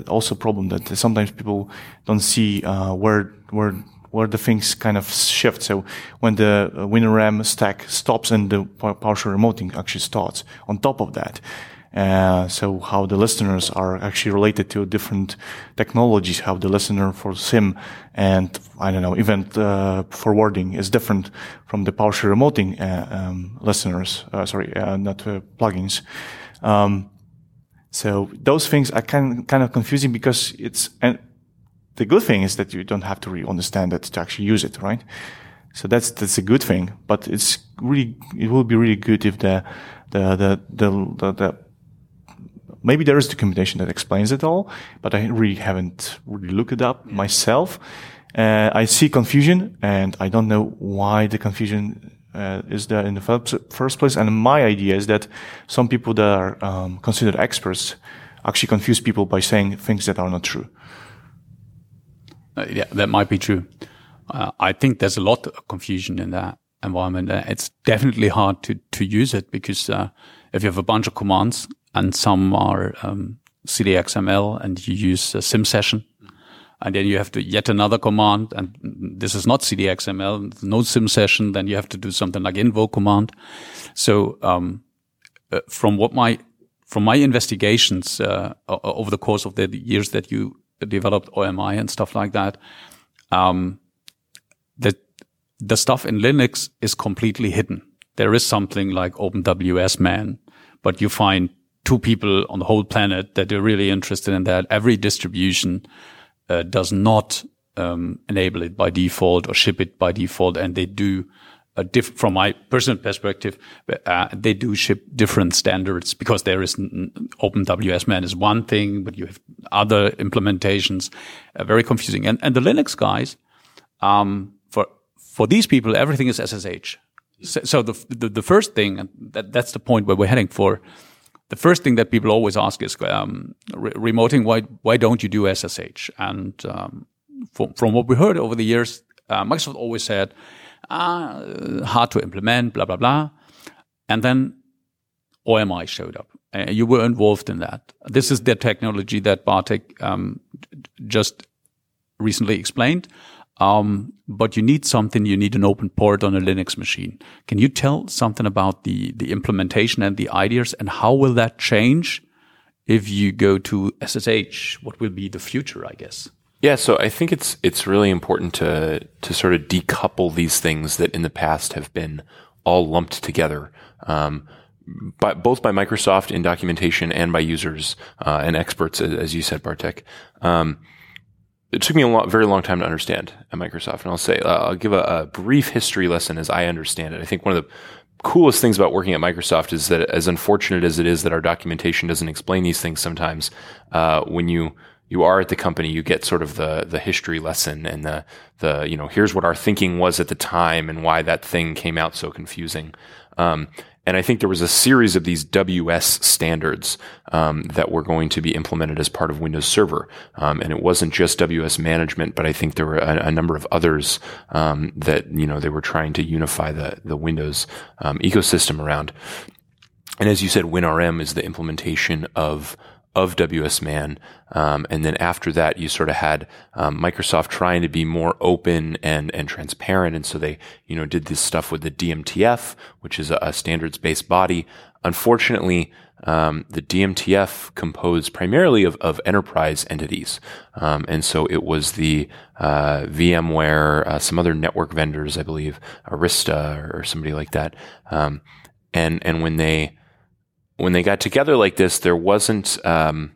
also a problem that sometimes people don't see uh, where where where the things kind of shift. So when the uh, WinRM stack stops and the PowerShell remoting actually starts on top of that. Uh, so how the listeners are actually related to different technologies, how the listener for CIM and I don't know event uh, forwarding is different from the PowerShell remoting uh, um, listeners. sorry, not plugins. Um, so those things are kind kind of confusing because it's and the good thing is that you don't have to really understand it to actually use it, right? So that's that's a good thing. But it's really it will be really good if the the the the, the, the maybe there is documentation that explains it all, but I really haven't really looked it up myself. Uh, I see confusion, and I don't know why the confusion uh, is there in the first place. And my idea is that some people that are um, considered experts actually confuse people by saying things that are not true. Uh, yeah, that might be true. Uh, I think there's a lot of confusion in that environment. Uh, it's definitely hard to, to use it because uh, if you have a bunch of commands and some are um, CDXML and you use a CIM session, and then you have to yet another command, and this is not CDXML, no CIM session. Then you have to do something like invoke command. So um, uh, from what my from my investigations uh, over the course of the years that you developed OMI and stuff like that, um, that the stuff in Linux is completely hidden. There is something like OpenWS man, but you find two people on the whole planet that are really interested in that. Every distribution uh, does not um, enable it by default or ship it by default, and they do. Diff- from my personal perspective, uh, they do ship different standards because there is OpenWS man is one thing, but you have other implementations. Uh, very confusing. And and the Linux guys, um, for for these people, everything is SSH. So, so the, the, the first thing, that, that's the point where we're heading for the first thing that people always ask is um, re- remoting. Why why don't you do SSH? And um, from, from what we heard over the years, uh, Microsoft always said ah, hard to implement, blah blah blah. And then OMI showed up. Uh, you were involved in that. This is the technology that Bartek um, just recently explained. Um, but you need something, you need an open port on a Linux machine. Can you tell something about the, the implementation and the ideas and how will that change if you go to SSH, what will be the future, I guess? Yeah, so I think it's it's really important to to sort of decouple these things that in the past have been all lumped together. Um, by, both by Microsoft in documentation and by users uh, and experts, as you said, Bartek. Um, it took me a lot, very long time to understand at Microsoft, and I'll say uh, I'll give a, a, brief history lesson as I understand it. I think one of the coolest things about working at Microsoft is that, as unfortunate as it is that our documentation doesn't explain these things sometimes, uh, when you you are at the company, you get sort of the the history lesson and the the you know here's what our thinking was at the time and why that thing came out so confusing. Um, and I think there was a series of these WS standards um, that were going to be implemented as part of Windows Server. Um, and it wasn't just WS management, but I think there were a, a number of others um, that you know they were trying to unify the the Windows um, ecosystem around. And as you said, WinRM is the implementation of of WSMan. Um, and then after that, you sort of had um, Microsoft trying to be more open and and transparent, and so they you know did this stuff with the DMTF, which is a, a standards based body. Unfortunately, um, the DMTF composed primarily of, of enterprise entities, um, and so it was the uh, VMware, uh, some other network vendors, I believe, Arista or somebody like that, um, and and when they when they got together like this, there wasn't um,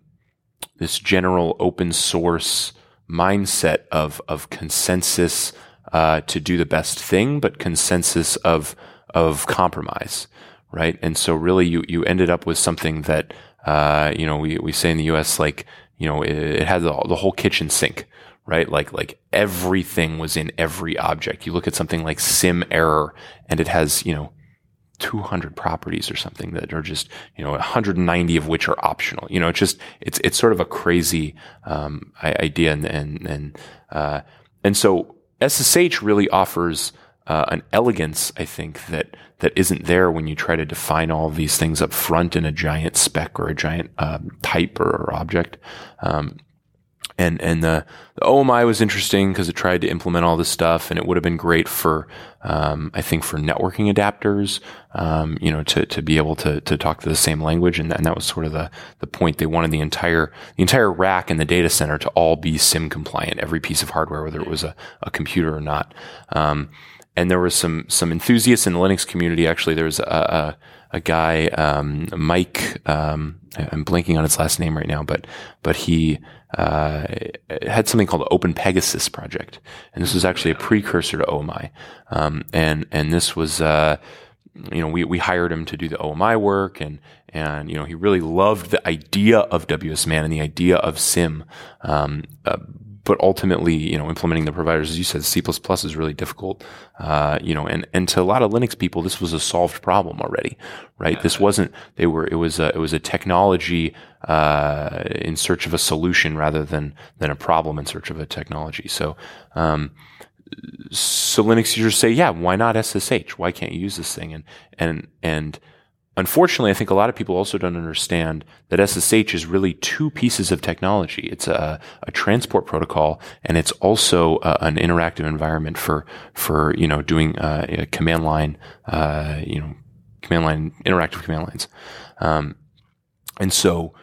this general open source mindset of of consensus uh, to do the best thing, but consensus of of compromise, right? And so really, you you ended up with something that uh, you know we we say in the U.S. like you know it, it had the, the whole kitchen sink, right? Like, like everything was in every object. You look at something like CIM error and it has, you know, 200 properties or something that are just, you know, 190 of which are optional. You know, it's just, it's, it's sort of a crazy, um, idea. And, and, and, uh, and so SSH really offers, uh, an elegance, I think, that, that isn't there when you try to define all these things up front in a giant spec or a giant, um, type or, or object. Um, and and the, the OMI was interesting because it tried to implement all this stuff, and it would have been great for um, I think for networking adapters, um, you know, to to be able to to talk to the same language, and, and that was sort of the the point. They wanted the entire the entire rack in the data center to all be CIM compliant, every piece of hardware, whether it was a, a computer or not. Um, and there was some some enthusiasts in the Linux community. Actually, there was a, a a guy, um, Mike. Um, I'm blanking on his last name right now, but but he uh, had something called Open Pegasus project, and this was actually a precursor to OMI. Um, and and this was, uh, you know, we we hired him to do the OMI work, and and you know he really loved the idea of WSMan and the idea of CIM. Um, uh, but ultimately, you know, implementing the providers, as you said, C++ is really difficult. Uh, you know, and, and to a lot of Linux people, this was a solved problem already, right? Yeah. This wasn't, they were, it was a, it was a technology, uh, in search of a solution rather than, than a problem in search of a technology. So, um, so Linux users say, yeah, why not SSH? Why can't you use this thing? And, and, and, Unfortunately, I think a lot of people also don't understand that SSH is really two pieces of technology. It's a, a transport protocol, and it's also uh, an interactive environment for for you know doing uh, command line, uh, you know, command line interactive command lines. Um, and so,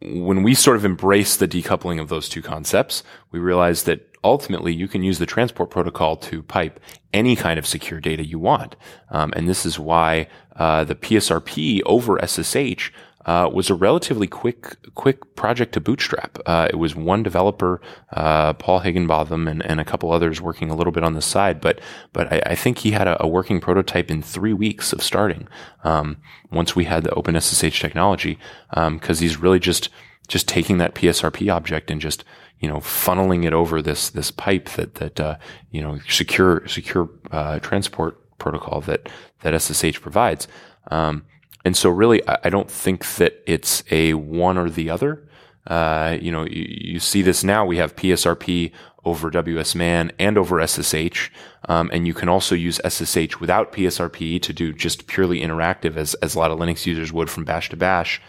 when we sort of embrace the decoupling of those two concepts, we realize that ultimately you can use the transport protocol to pipe any kind of secure data you want. Um, and this is why uh, the PSRP over SSH uh, was a relatively quick quick project to bootstrap. Uh, it was one developer, uh, Paul Higginbotham, and, and a couple others working a little bit on the side. But but I, I think he had a, a, working prototype in three weeks of starting. Um, once we had the OpenSSH technology, because um, he's really just just taking that PSRP object and just you know, funneling it over this this pipe that that uh, you know secure secure uh, transport protocol that that SSH provides. Um, and so, really, I, I, don't think that it's a one or the other. Uh, you know, you, you, see this now. We have PSRP over WSMan and over SSH, um, and you can also use SSH without PSRP to do just purely interactive, as as a lot of Linux users would from Bash to Bash.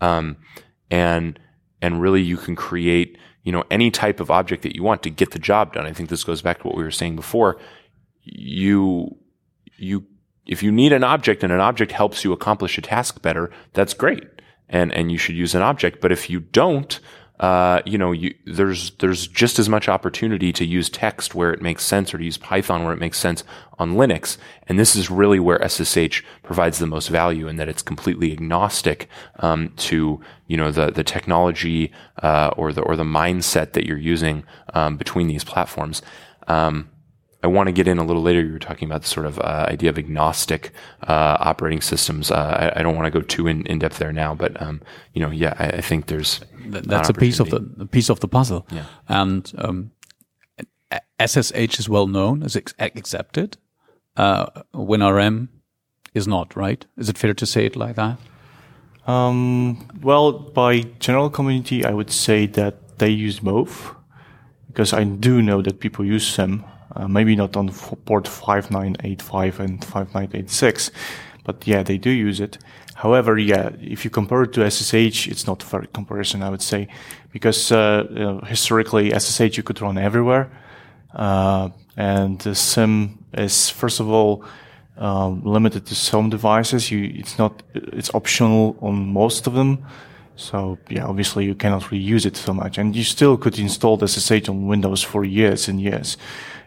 Um, and and really, you can create you know, any type of object that you want to get the job done. I think this goes back to what we were saying before. You, you, if you need an object and an object helps you accomplish a task better, that's great. and and you should use an object. But if you don't, uh, you know, you, there's there's just as much opportunity to use text where it makes sense, or to use Python where it makes sense on Linux. And this is really where SSH provides the most value, in that it's completely agnostic um, to you know the the technology uh, or the or the mindset that you're using um, between these platforms. Um, I want to get in a little later. You were talking about the sort of uh, idea of agnostic uh, operating systems. Uh, I, I, don't want to go too in, in depth there now, but um, you know, yeah, I, I think there's that's a piece of the a piece of the puzzle. Yeah. And um, SSH is well known, is ex- accepted. Uh, WinRM is not, right? Is it fair to say it like that? Um, well, by general community, I would say that they use both because I do know that people use them uh, maybe not on port 5985 and 5986, but yeah, they do use it. However, yeah, if you compare it to SSH, it's not a fair comparison, I would say, because uh, you know, historically SSH you could run everywhere, uh, and the CIM is first of all um, limited to some devices. You, it's not, it's optional on most of them. So yeah, obviously you cannot reuse it so much, and you still could install SSH on Windows for years and years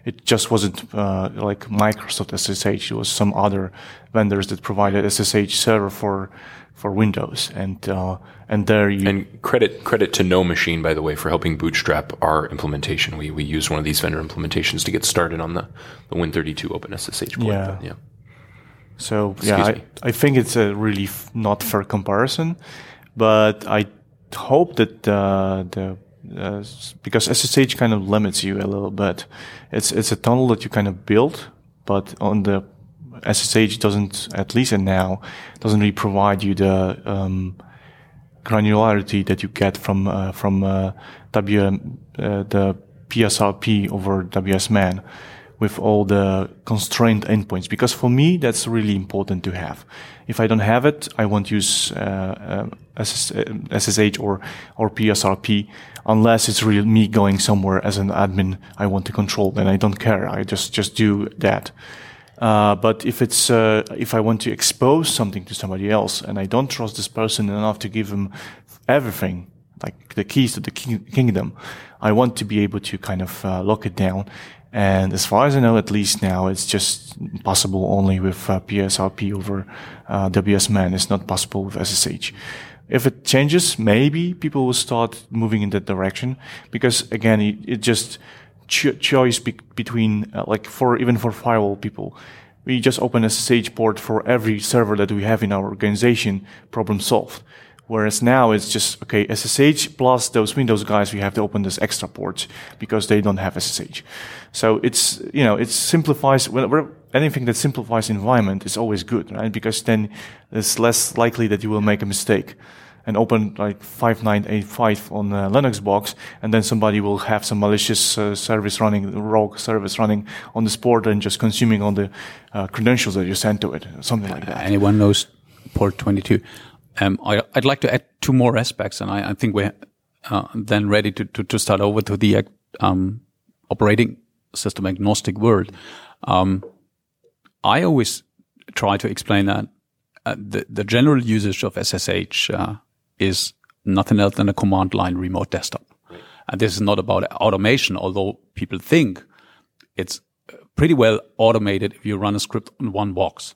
it just wasn't uh, like Microsoft SSH. It was some other vendors that provided SSH server for for Windows, and uh, and there you and credit credit to NoMachine by the way for helping bootstrap our implementation. We we used one of these vendor implementations to get started on the the Win32 OpenSSH port. Yeah. yeah. So Excuse yeah, I, I, think it's a really f- not fair comparison, but I hope that uh, the uh, because SSH kind of limits you a little bit. It's it's a tunnel that you kind of build, but on the SSH doesn't, at least now, doesn't really provide you the um, granularity that you get from uh, from uh, uh, the PSRP over WSMan with all the constrained endpoints. Because for me, that's really important to have. If I don't have it, I won't use uh, SSH uh, or or PSRP unless it's really me going somewhere as an admin I want to control. Then I don't care. I just just do that. Uh, but if it's uh, if I want to expose something to somebody else and I don't trust this person enough to give them everything, like the keys to the kingdom, I want to be able to kind of uh, lock it down. And as far as I know, at least now, it's just possible only with uh, PSRP over uh, WSMan. It's not possible with SSH. If it changes, maybe people will start moving in that direction because again, it, it just cho- choice be- between uh, like for even for firewall people, we just open a SSH port for every server that we have in our organization. Problem solved. Whereas now it's just okay SSH plus those Windows guys. We have to open this extra port because they don't have SSH. So it's you know it simplifies anything that simplifies environment is always good, right? Because then it's less likely that you will make a mistake and open like 5985 on the Linux box, and then somebody will have some malicious uh, service running, rogue service running on this port and just consuming all the uh, credentials that you sent to it, something like that. Anyone knows port 22? Um, I, would like to add two more aspects, and I, I think we're uh, then ready to, to, to, start over to the um, operating system agnostic world. Um, I always try to explain that uh, the, the general usage of SSH uh, is nothing else than a command line remote desktop. And this is not about automation, although people think it's pretty well automated if you run a script on one box.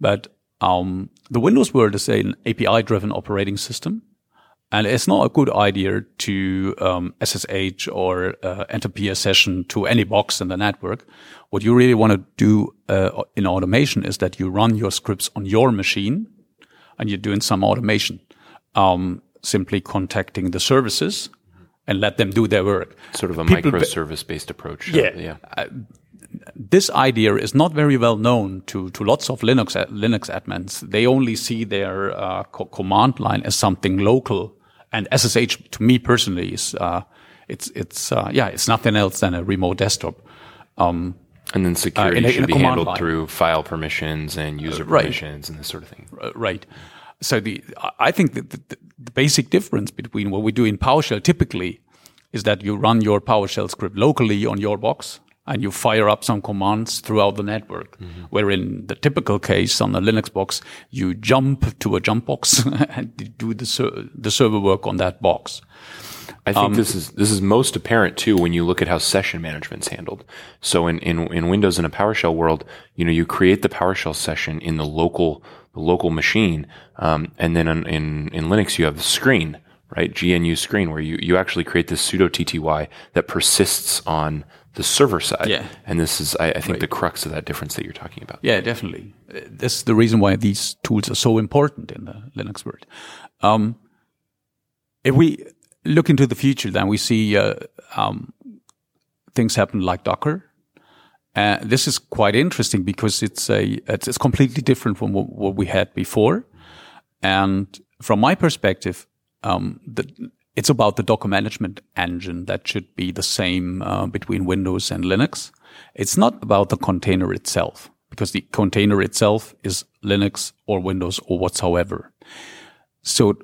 But um, the Windows world is an API driven operating system. And it's not a good idea to um, SSH or uh, enter a session to any box in the network. What you really want to do uh, in automation is that you run your scripts on your machine and you're doing some automation um, simply contacting the services and let them do their work. Sort of a People microservice based approach. Yeah. Uh, yeah. Uh, this idea is not very well known to, to lots of Linux Linux admins. They only see their uh, co command line as something local, and SSH to me personally is uh, it's it's uh, yeah it's nothing else than a remote desktop. Um, and then security uh, a, should be handled line. through file permissions and user right. permissions and this sort of thing. Right so the I think that the, the, basic difference between what we do in PowerShell typically is that you run your PowerShell script locally on your box and you fire up some commands throughout the network. Mm-hmm. Where in the typical case on a Linux box, you jump to a jump box and do the, ser- the server work on that box. I think um, this is this is most apparent too when you look at how session management's handled. So in, in, in Windows in a PowerShell world, you know, you create the PowerShell session in the local the local machine, um, and then in, in, in Linux you have the screen, right? GNU screen where you you actually create this pseudo TTY that persists on the server side. Yeah. And this is, I, I think, right. the crux of that difference that you're talking about. Yeah, definitely. This is the reason why these tools are so important in the Linux world. Um, if we look into the future, then we see uh, um, things happen like Docker. Uh, this is quite interesting because it's a it's, it's completely different from what, what, we had before, and from my perspective, um, the, it's about the Docker management engine that should be the same uh, between Windows and Linux. It's not about the container itself because the container itself is Linux or Windows or whatsoever. So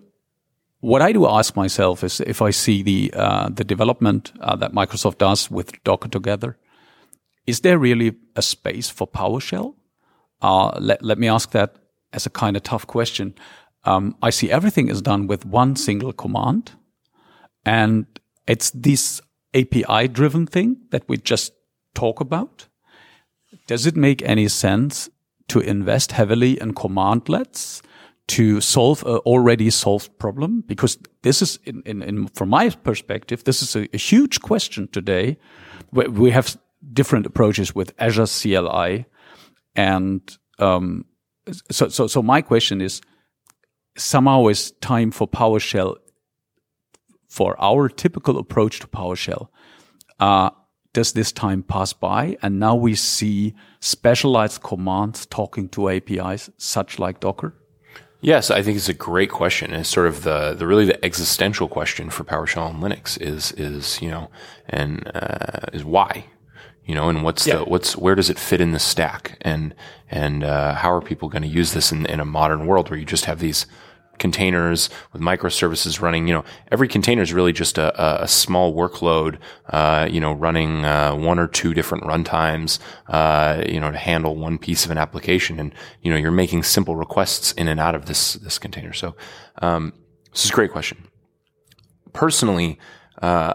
what I do ask myself is if I see the uh, the development uh, that Microsoft does with Docker together, is there really a space for PowerShell? Uh, let, let me ask that as a kind of tough question. Um, I see everything is done with one single command, and it's this API driven thing that we just talk about. Does it make any sense to invest heavily in commandlets? to solve a already solved problem? Because this is, in, in, in from my perspective, this is a, a, huge question today. We have different approaches with Azure CLI, and um, so so so my question is, somehow is time for PowerShell for our typical approach to PowerShell. Uh, does this time pass by? And now we see specialized commands talking to APIs, such like Docker? Yes, I think it's a great question. It's sort of the, the really the existential question for PowerShell and Linux is is you know and uh, is why you know and what's yeah. the what's where does it fit in the stack and and uh, how are people going to use this in, in a modern world where you just have these containers with microservices running. You know, every container is really just a, a small workload. Uh, you know, running uh, one or two different runtimes. Uh, you know, to handle one piece of an application, and you know, you're making simple requests in and out of this this container. So, um, this is a great question. Personally, uh,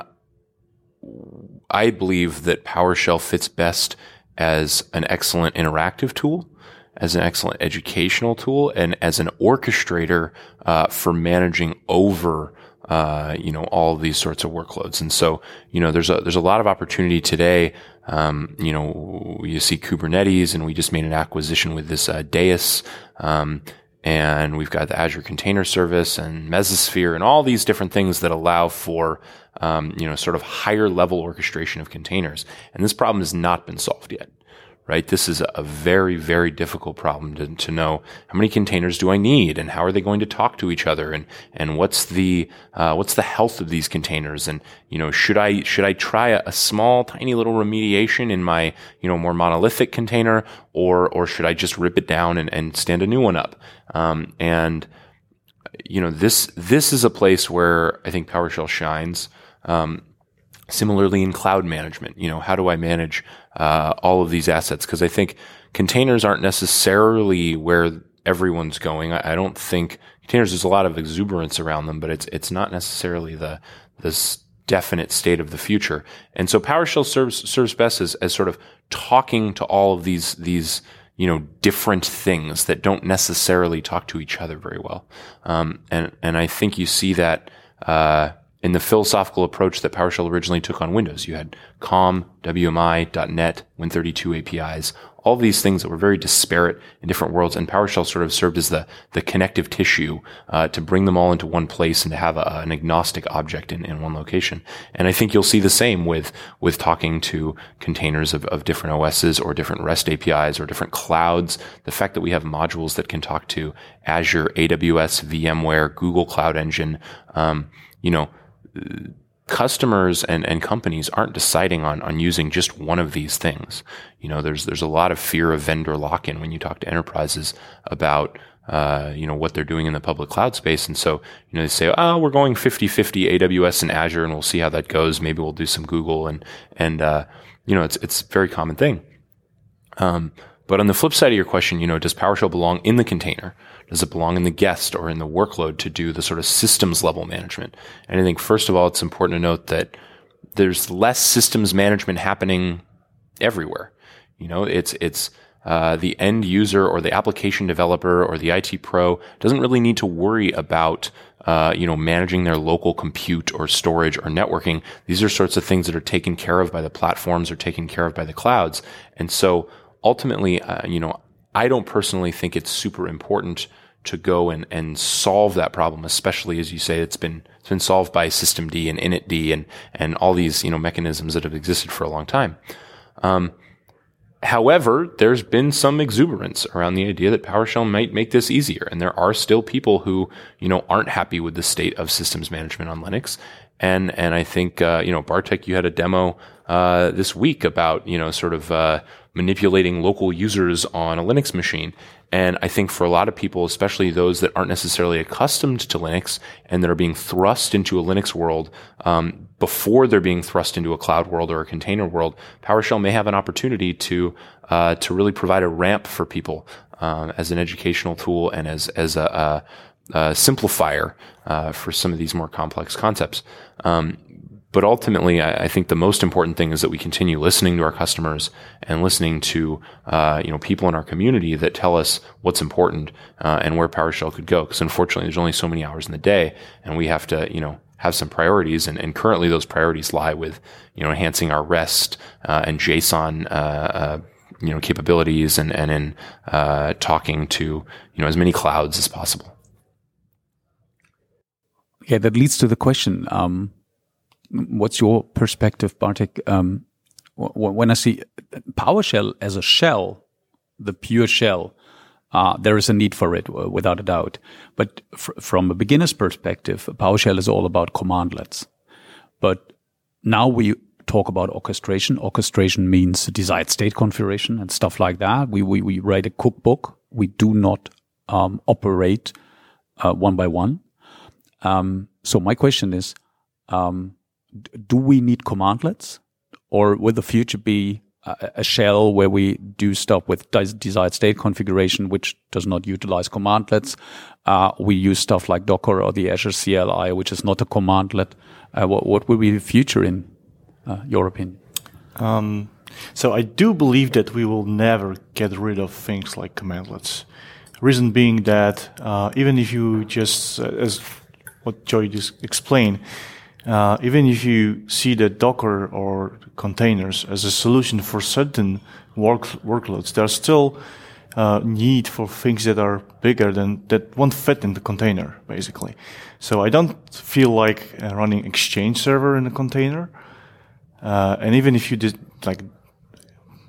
I believe that PowerShell fits best as an excellent interactive tool as an excellent educational tool and as an orchestrator uh, for managing over uh, you know all these sorts of workloads. And so you know there's a there's a lot of opportunity today. Um, you know you see Kubernetes, and we just made an acquisition with this uh, Deis. Um, and we've got the Azure Container Service and Mesosphere and all these different things that allow for, um, you know, sort of higher level orchestration of containers. And this problem has not been solved yet right? This is a very, very difficult problem to, to know how many containers do I need and how are they going to talk to each other and, and what's the, uh, what's the health of these containers? And, you know, should I, should I try a, a, small, tiny little remediation in my, you know, more monolithic container or, or should I just rip it down and, and stand a new one up? Um, and, you know, this, this is a place where I think PowerShell shines. Um, Similarly, in cloud management, you know, how do I manage uh, all of these assets? Because I think containers aren't necessarily where everyone's going. I, I, don't think containers. There's a lot of exuberance around them, but it's it's not necessarily the this definite state of the future. And so PowerShell serves serves best as, as sort of talking to all of these these you know different things that don't necessarily talk to each other very well. Um, and and I think you see that. Uh, in the philosophical approach that PowerShell originally took on Windows. You had COM, WMI, .NET, Win32 APIs, all these things that were very disparate in different worlds, and PowerShell sort of served as the the connective tissue uh, to bring them all into one place and to have a, an agnostic object in, in one location. And I think you'll see the same with with talking to containers of, of different OSs or different REST APIs or different clouds. The fact that we have modules that can talk to Azure, AWS, VMware, Google Cloud Engine, um, you know customers and, and companies aren't deciding on, on using just one of these things. You know, there's there's a lot of fear of vendor lock-in when you talk to enterprises about uh, you know, what they're doing in the public cloud space. And so, you know, they say, oh, we're going 50-50 AWS and Azure and we'll see how that goes. Maybe we'll do some Google and, and, uh, you know, it's, it's a very common thing. Um, but on the flip side of your question, you know, does PowerShell belong in the container? Does it belong in the guest or in the workload to do the sort of systems level management? And I think first of all, it's important to note that there's less systems management happening everywhere. You know, it's, it's, uh, the end user or the application developer or the IT pro doesn't really need to worry about uh, you know managing their local compute or storage or networking. These are sorts of things that are taken care of by the platforms or taken care of by the clouds. And so ultimately, uh, you know, I don't personally think it's super important to go and, and solve that problem, especially as you say, it's been, it's been solved by systemd and initd and, and all these, you know, mechanisms that have existed for a long time. Um, However, there's been some exuberance around the idea that PowerShell might make this easier. And there are still people who, you know, aren't happy with the state of systems management on Linux. And, and I think, uh, you know, Bartek, you had a demo, uh, this week about, you know, sort of, uh, manipulating local users on a Linux machine. And I think for a lot of people, especially those that aren't necessarily accustomed to Linux and that are being thrust into a Linux world, um, before they're being thrust into a cloud world or a container world, PowerShell may have an opportunity to uh, to really provide a ramp for people um, as an educational tool and as as a, a, a simplifier uh, for some of these more complex concepts. Um, but ultimately, I, I, think the most important thing is that we continue listening to our customers and listening to uh, you know people in our community that tell us what's important uh, and where PowerShell could go. Because unfortunately, there's only so many hours in the day, and we have to you know have some priorities, and, and currently those priorities lie with you know enhancing our REST uh, and JSON uh, uh, you know capabilities, and and in uh, talking to you know as many clouds as possible. Yeah, that leads to the question: um, What's your perspective, Bartek? Um, when I see PowerShell as a shell, the pure shell, uh, there is a need for it uh, without a doubt. But from a beginner's perspective, PowerShell is all about commandlets. But now we talk about orchestration. Orchestration means desired state configuration and stuff like that. We, we, we write a cookbook. We do not um, operate uh, one by one. Um, so my question is, um, do we need commandlets or will the future be a shell where we do stuff with desired state configuration, which does not utilize commandlets. Uh, we use stuff like Docker or the Azure CLI, which is not a commandlet. Uh, what, what will be the future in uh, your opinion? Um, so I do believe that we will never get rid of things like commandlets. Reason being that uh, even if you just, uh, as what Joey just explained, uh, even if you see the Docker or containers as a solution for certain work, workloads, there's still uh, need for things that are bigger than that won't fit in the container, basically. So I don't feel like uh, running Exchange server in a container. Uh, and even if you did like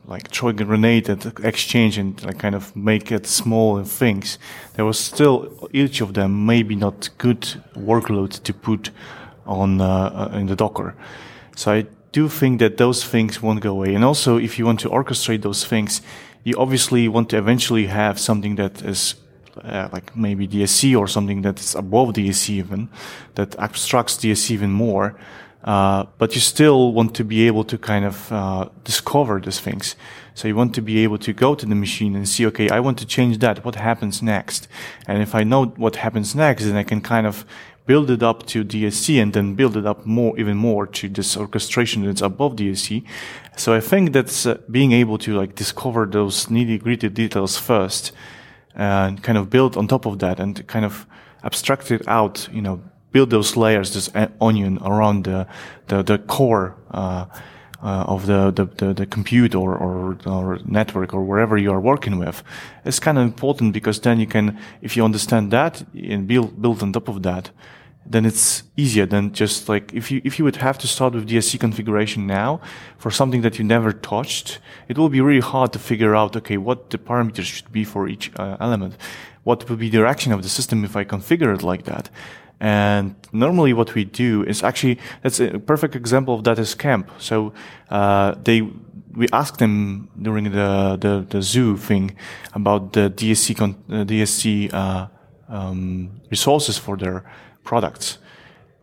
like throw a grenade at Exchange and like kind of make it small in things, there was still each of them maybe not good workload to put on uh, uh, in the Docker. So I do think that those things won't go away. And also, if you want to orchestrate those things, you obviously want to eventually have something that is uh, like maybe DSC or something that is above DSC even, that abstracts DSC even more. Uh, but you still want to be able to kind of uh, discover these things. So you want to be able to go to the machine and see, okay, I want to change that. What happens next? And if I know what happens next, then I can kind of build it up to DSC and then build it up more, even more to this orchestration that's above DSC. So I think that's uh, being able to like discover those nitty gritty details first and kind of build on top of that and kind of abstract it out, you know, build those layers, this onion around the, the, the core, uh, uh, of the, the, the, the, compute or, or, or network or wherever you are working with. It's kind of important because then you can, if you understand that and build, build on top of that, then it's easier than just like if you if you would have to start with DSC configuration now for something that you never touched, it will be really hard to figure out okay what the parameters should be for each uh, element, what would be the direction of the system if I configure it like that. And normally what we do is actually, that's a perfect example of that is Camp. So, uh, they, we asked them during the, the, the zoo thing about the DSC, con- uh, DSC, uh, um, resources for their products.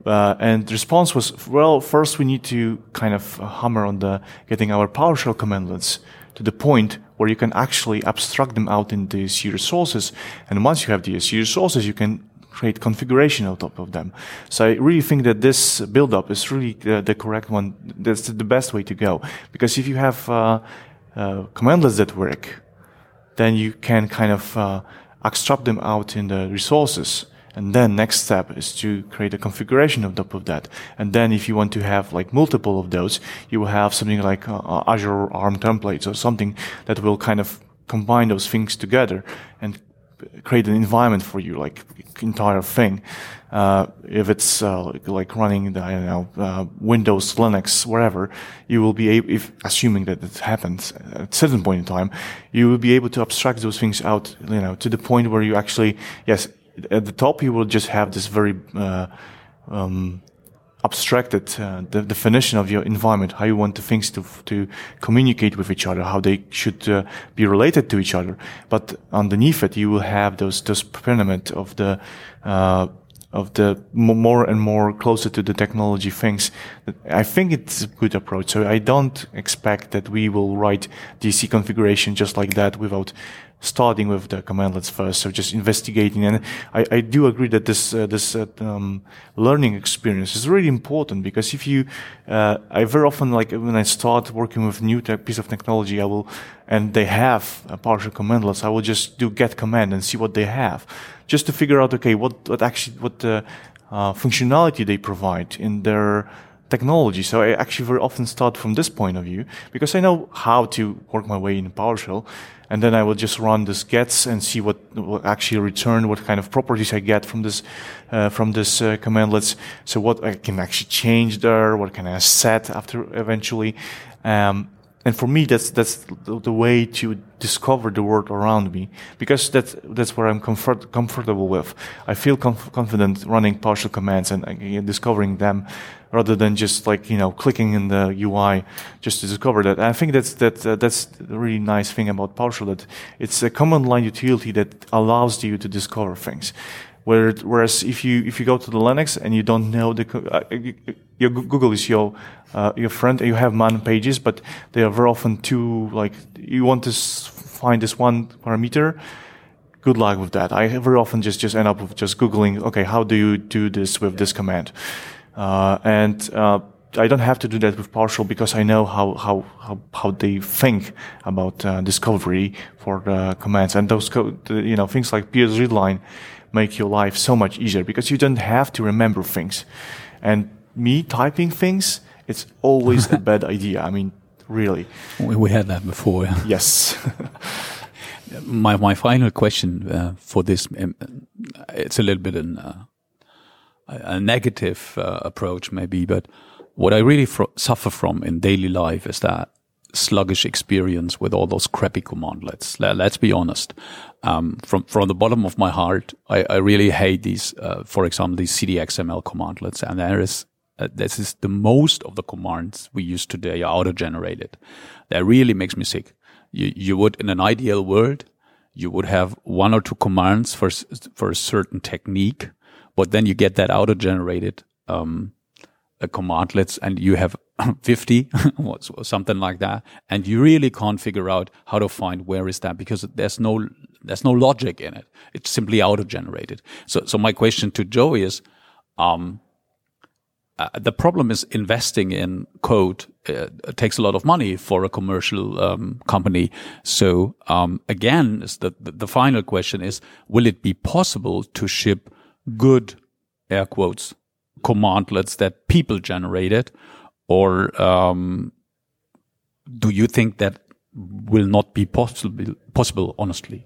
Uh, and the response was, well, first we need to kind of hammer on the getting our PowerShell commandlets to the point where you can actually abstract them out in DSC resources. And once you have DSC resources, you can create configuration on top of them. So I really think that this build up is really the, the correct one. That's the best way to go. Because if you have uh, uh, commandlets that work, then you can kind of uh, extract them out in the resources. And then next step is to create a configuration on top of that. And then if you want to have like multiple of those, you will have something like uh, uh Azure ARM templates or something that will kind of combine those things together and create an environment for you, like entire thing. Uh, if it's uh, like, running, the, I don't know, uh, Windows, Linux, whatever, you will be able, if assuming that it happens at a certain point in time, you will be able to abstract those things out, you know, to the point where you actually, yes, at the top you will just have this very uh, um, abstracted uh, the definition of your environment, how you want the things to to communicate with each other, how they should uh, be related to each other. But underneath it, you will have those those pyramid of the uh, of the more and more closer to the technology things. I think it's a good approach. So I don't expect that we will write DC configuration just like that without starting with the commandlets first, so just investigating. And I, I do agree that this uh, this uh, um, learning experience is really important because if you, uh, I very often like when I start working with new piece of technology, I will, and they have a PowerShell commandlets, I will just do get command and see what they have, just to figure out okay what what actually what the uh, functionality they provide in their technology. So I actually very often start from this point of view because I know how to work my way in PowerShell and then I will just run this gets and see what will actually return, what kind of properties I get from this uh, from this uh, commandlets. So what I can actually change there, what can I set after eventually. Um, and for me, that's that's the, way to discover the world around me because that's that's where I'm comfort, comfortable with. I feel confident running PowerShell commands and uh, discovering them rather than just like you know clicking in the UI just to discover that. I think that's that uh, that's the really nice thing about PowerShell that it's a command line utility that allows you to discover things. Whereas if you if you go to the Linux and you don't know the uh, your Google is your uh, your friend and you have man pages, but they are very often too like you want to find this one parameter. Good luck with that. I very often just just end up with just googling. Okay, how do you do this with this command? Uh, and uh, I don't have to do that with PowerShell because I know how how how, how they think about uh, discovery for the commands and those you know things like PSReadLine make your life so much easier because you don't have to remember things. And me typing things, it's always a bad idea. I mean, really. We, we had that before. Yes. my my final question uh, for this, um, it's a little bit an, uh, a negative uh, approach maybe, but what I really fr- suffer from in daily life is that sluggish experience with all those crappy commandlets. Let, us be honest. Um, from from the bottom of my heart, I, I really hate these. Uh, for example, these CDXML commandlets, and there is uh, this is the most of the commands we use today are auto-generated. That really makes me sick. You you would in an ideal world, you would have one or two commands for for a certain technique, but then you get that auto-generated. Um, uh, commandlets and you have 50 or something like that and you really can't figure out how to find where is that because there's no there's no logic in it it's simply auto generated so so my question to joey is um, uh, the problem is investing in code uh, takes a lot of money for a commercial um, company. So um, again, the, the final question is: Will it be possible to ship good air quotes commandlets that people generated, or um, do you think that will not be possible? Possible, honestly.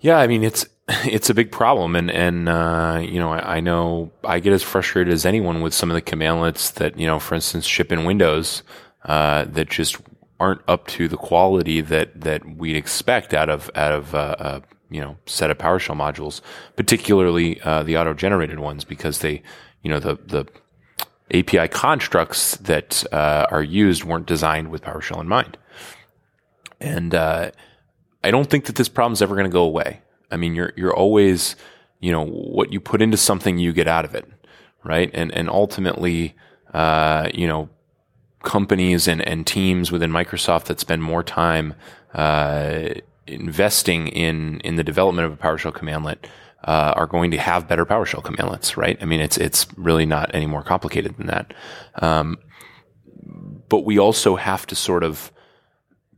Yeah, I mean it's it's a big problem, and and uh, you know I, I, know I get as frustrated as anyone with some of the commandlets that you know, for instance, ship in Windows uh, that just aren't up to the quality that that we'd expect out of out of uh, uh you know set of PowerShell modules, particularly uh, the auto generated ones, because they you know the the API constructs that uh, are used weren't designed with PowerShell in mind. And uh, I don't think that this problem is ever going to go away. I mean, you're you're always, you know, what you put into something, you get out of it, right? And and ultimately, uh, you know, companies and and teams within Microsoft that spend more time uh, investing in in the development of a PowerShell commandlet uh, are going to have better PowerShell commandlets, right? I mean, it's it's really not any more complicated than that. Um, but we also have to sort of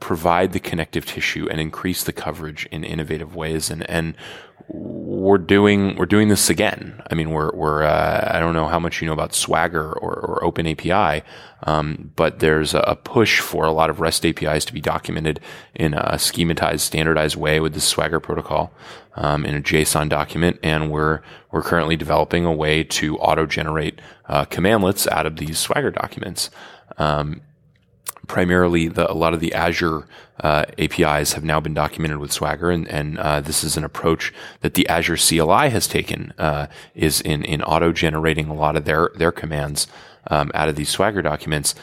provide the connective tissue and increase the coverage in innovative ways. And, and we're doing, we're doing this again. I mean, we're, we're, uh, I don't know how much you know about Swagger or, or Open API. Um, but there's a push for a lot of REST APIs to be documented in a schematized, standardized way with the Swagger protocol. Um, in a JSON document, and we're we're currently developing a way to auto generate uh, commandlets out of these Swagger documents. Um, primarily the, a lot of the Azure uh, APIs have now been documented with Swagger, and, and uh, this is an approach that the Azure CLI has taken uh, is in in auto generating a lot of their their commands um, out of these Swagger documents.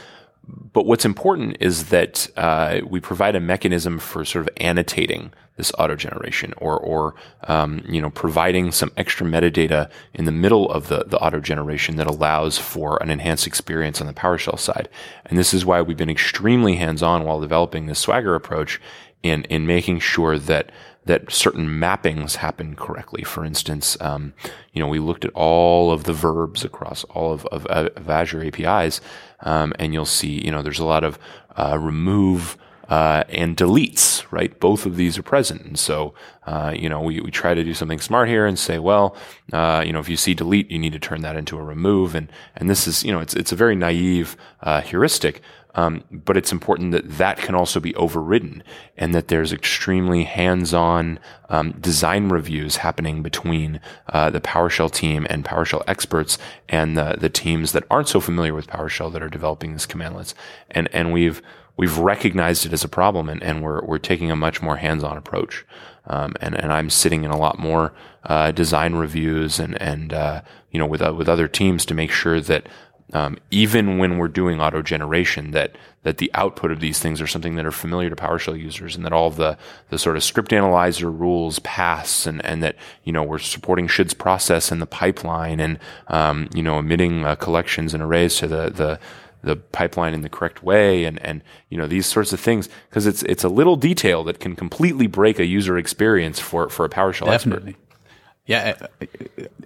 But what's important is that uh, we provide a mechanism for sort of annotating this auto generation or, or um, you know, providing some extra metadata in the middle of the, the auto generation that allows for an enhanced experience on the PowerShell side. And this is why we've been extremely hands-on while developing this Swagger approach in, in making sure that that certain mappings happen correctly. For instance, um, you know, we looked at all of the verbs across all of, of, of Azure APIs, um, and you'll see, you know, there's a lot of uh, remove uh, and deletes, right? Both of these are present. And so, uh, you know, we, we try to do something smart here and say, well, uh, you know, if you see delete, you need to turn that into a remove. And, and this is, you know, it's, it's a very naive, uh, heuristic. Um, but it's important that that can also be overridden and that there's extremely hands-on um, design reviews happening between uh, the PowerShell team and PowerShell experts and the, the teams that aren't so familiar with PowerShell that are developing these commandlets. And, and we've, we've recognized it as a problem and, and we're, we're taking a much more hands-on approach. Um, and, and I'm sitting in a lot more, uh, design reviews and, and, uh, you know, with, uh, with other teams to make sure that, um, even when we're doing auto generation, that, that the output of these things are something that are familiar to PowerShell users and that all the, the sort of script analyzer rules pass and, and that, you know, we're supporting shoulds process in the pipeline and, um, you know, emitting uh, collections and arrays to the, the, the pipeline in the correct way and, and you know these sorts of things because it's it's a little detail that can completely break a user experience for for a PowerShell Definitely. expert. Yeah,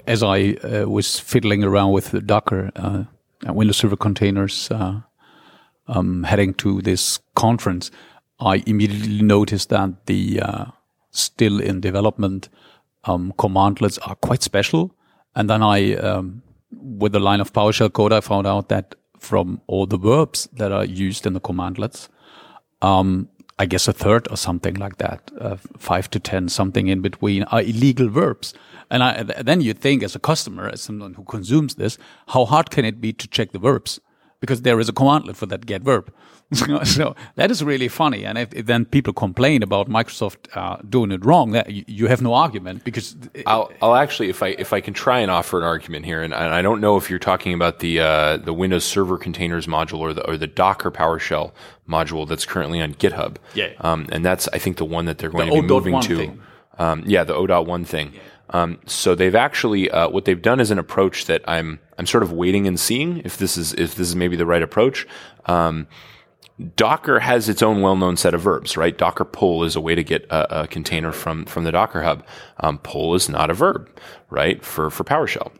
as I uh, was fiddling around with Docker uh, Windows Server containers, uh, um, heading to this conference, I immediately noticed that the uh, still in development um, commandlets are quite special. And then I, um, with the line of PowerShell code, I found out that from all the verbs that are used in the commandlets. Um, I guess a third or something like that, uh, five to ten, something in between, are illegal verbs. And I, then you think, as a customer, as someone who consumes this, how hard can it be to check the verbs? Because there is a commandlet for that get verb. so that is really funny. And if, if then people complain about Microsoft uh, doing it wrong, that you, you, have no argument because I'll, I'll actually, if I if I can try and offer an argument here, and, and I don't know if you're talking about the uh, the Windows Server Containers module or the or the Docker PowerShell module that's currently on GitHub. Yeah. Um, and that's I think the one that they're going the to be moving to. Thing. Um, yeah, the O.1 thing. Yeah. Um, so they've actually uh, what they've done is an approach that I'm I'm sort of waiting and seeing if this is if this is maybe the right approach. Um, Docker has its own well-known set of verbs, right? Docker pull is a way to get a, a container from from the Docker Hub. Um, pull is not a verb, right? For for PowerShell.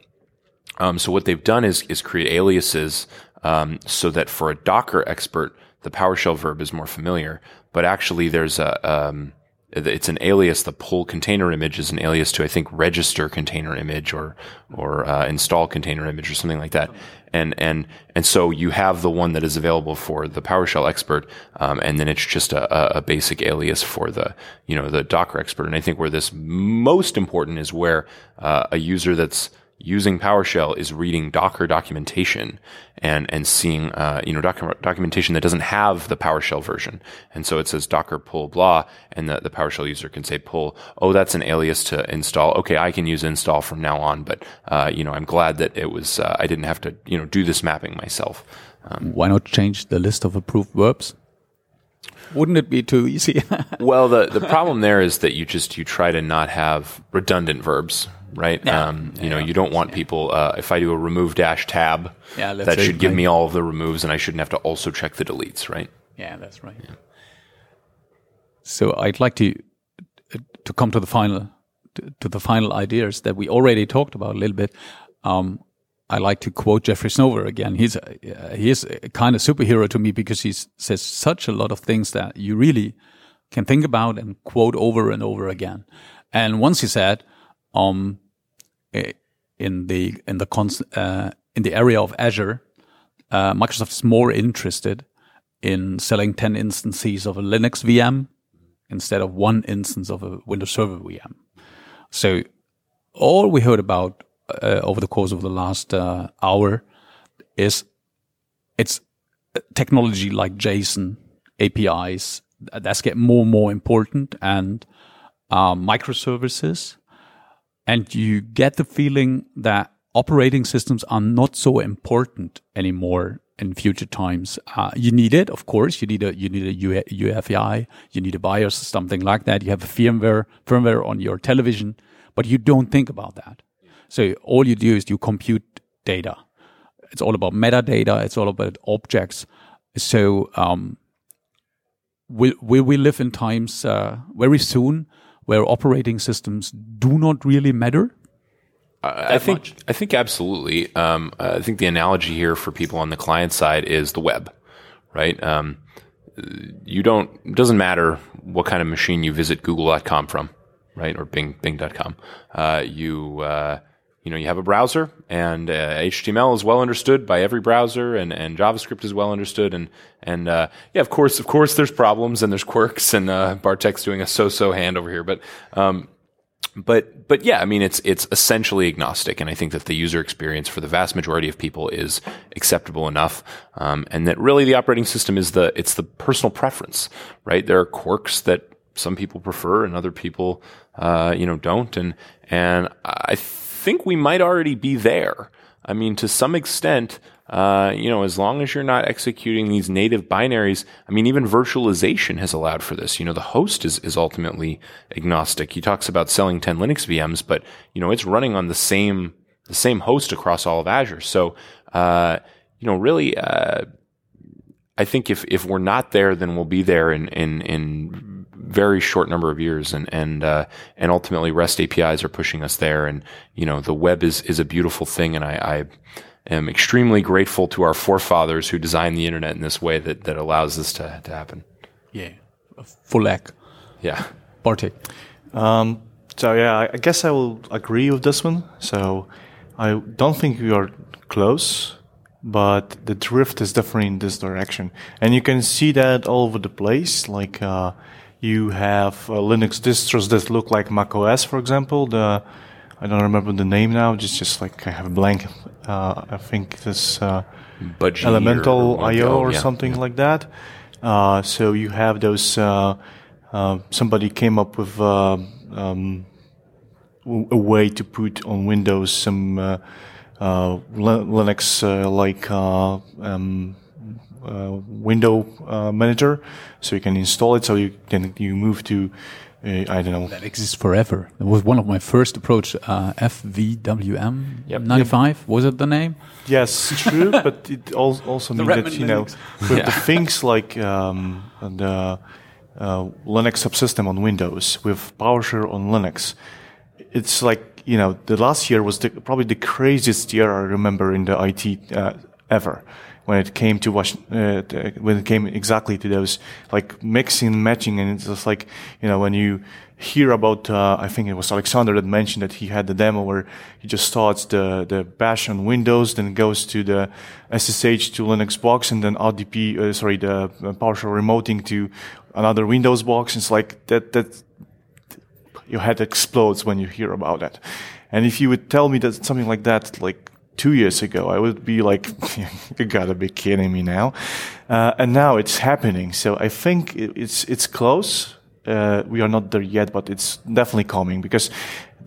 Um, so what they've done is is create aliases um, so that for a Docker expert, the PowerShell verb is more familiar. But actually, there's a um, it's an alias. The pull container image is an alias to I think register container image or or uh, install container image or something like that. And and and so you have the one that is available for the PowerShell expert, um, and then it's just a, a, basic alias for the you know the Docker expert. And I think where this most important is where uh, a user that's using PowerShell is reading Docker documentation and and seeing uh, you know doc- documentation that doesn't have the PowerShell version, and so it says Docker pull blah, and the, the PowerShell user can say pull. Oh, that's an alias to install. Okay, I can use install from now on. But uh, you know, I'm glad that it was uh, I didn't have to you know do this mapping myself. Um, Why not change the list of approved verbs? Wouldn't it be too easy? well, the the problem there is that you just you try to not have redundant verbs, right? Yeah. Um, you yeah, know, you don't want people. Uh, if I do a remove dash tab, yeah, that should give me all of the removes, and I shouldn't have to also check the deletes, right? Yeah, that's right. So I'd like to to come to the final to, to, the final ideas that we already talked about a little bit. Um, I like to quote Jeffrey Snover again. He's a, uh, he is a kind of superhero to me because he says such a lot of things that you really can think about and quote over and over again. And once he said, um, in the in the uh, in the area of Azure, uh, Microsoft is more interested in selling ten instances of a Linux VM instead of one instance of a Windows Server VM. So all we heard about uh, over the course of the last uh, hour is it's technology like JSON APIs that's get more and more important and uh, microservices. And you get the feeling that operating systems are not so important anymore in future times. Uh, you need it, of course. You need a you need a UEFI, you need a BIOS, something like that. You have a firmware firmware on your television, but you don't think about that. So all you do is you compute data. It's all about metadata. It's all about objects. So um, will we live in times uh, very soon where operating systems do not really matter? I think much? I think absolutely. Um, I think the analogy here for people on the client side is the web, right? Um, you don't. It doesn't matter what kind of machine you visit Google.com from, right, or Bing Bing.com. Uh, you uh, you know, you have a browser and uh, HTML is well understood by every browser and, and JavaScript is well understood. And, and, uh, yeah, of course, of course, there's problems and there's quirks and, uh, Bartek's doing a so-so hand over here. But, um, but, but yeah, I mean, it's, it's essentially agnostic. And I think that the user experience for the vast majority of people is acceptable enough. Um, and that really the operating system is the, it's the personal preference, right? There are quirks that some people prefer and other people, uh, you know, don't. And, and I, think we might already be there. I mean, to some extent, uh, you know, as long as you're not executing these native binaries, I mean, even virtualization has allowed for this. You know, the host is, is ultimately agnostic. He talks about selling 10 Linux VMs, but, you know, it's running on the same, the same host across all of Azure. So, uh, you know, really, uh, I think if, if we're not there, then we'll be there in, in, in very short number of years and and uh, and ultimately REST APIs are pushing us there and you know the web is is a beautiful thing and I, I am extremely grateful to our forefathers who designed the internet in this way that that allows this to, to happen. Yeah, full egg. Yeah, Bartek. Um, so yeah, I guess I will agree with this one. So I don't think we are close, but the drift is definitely in this direction, and you can see that all over the place. Like uh, you have uh, Linux distros that look like macOS, for example. The I don't remember the name now. Just just like I have a blank. Uh, I think this uh, Elemental IO or yeah, something yeah. like that. Uh, so you have those. Uh, uh, somebody came up with um, a way to put on Windows some Linux like. Um, uh, window uh, manager, so you can install it. So you can you move to uh, I don't know. That exists forever. It was one of my first approach. Uh, FVWM yep. 95 yep. was it the name? Yes, true. but it also means that you know with yeah. the things like um, the uh, Linux subsystem on Windows with PowerShell on Linux, it's like you know the last year was the, probably the craziest year I remember in the IT uh, ever when it came to uh, when it came exactly to those like mixing, matching, and it's just like you know when you hear about, uh, I think it was Alexander that mentioned that he had the demo where he just starts the the bash on Windows, then goes to the SSH to Linux box, and then RDP, uh, sorry, the PowerShell remoting to another Windows box. It's like that that your head explodes when you hear about that. And if you would tell me that something like that, like two years ago, I would be like, you gotta be kidding me now. Uh, and now it's happening. So I think it's, it's close. Uh, we are not there yet, but it's definitely coming because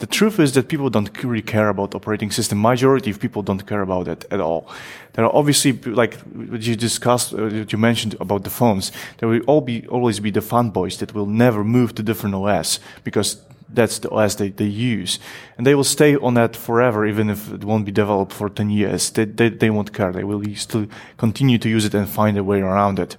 the truth is that people don't really care about operating system. Majority of people don't care about it at all. There are obviously, like what you discussed, uh, you mentioned about the phones, there will all be, always be the fanboys that will never move to different OS because that's the OS they, they use. And they will stay on that forever, even if it won't be developed for 10 years. They, they, they won't care. They will still continue to use it and find a way around it.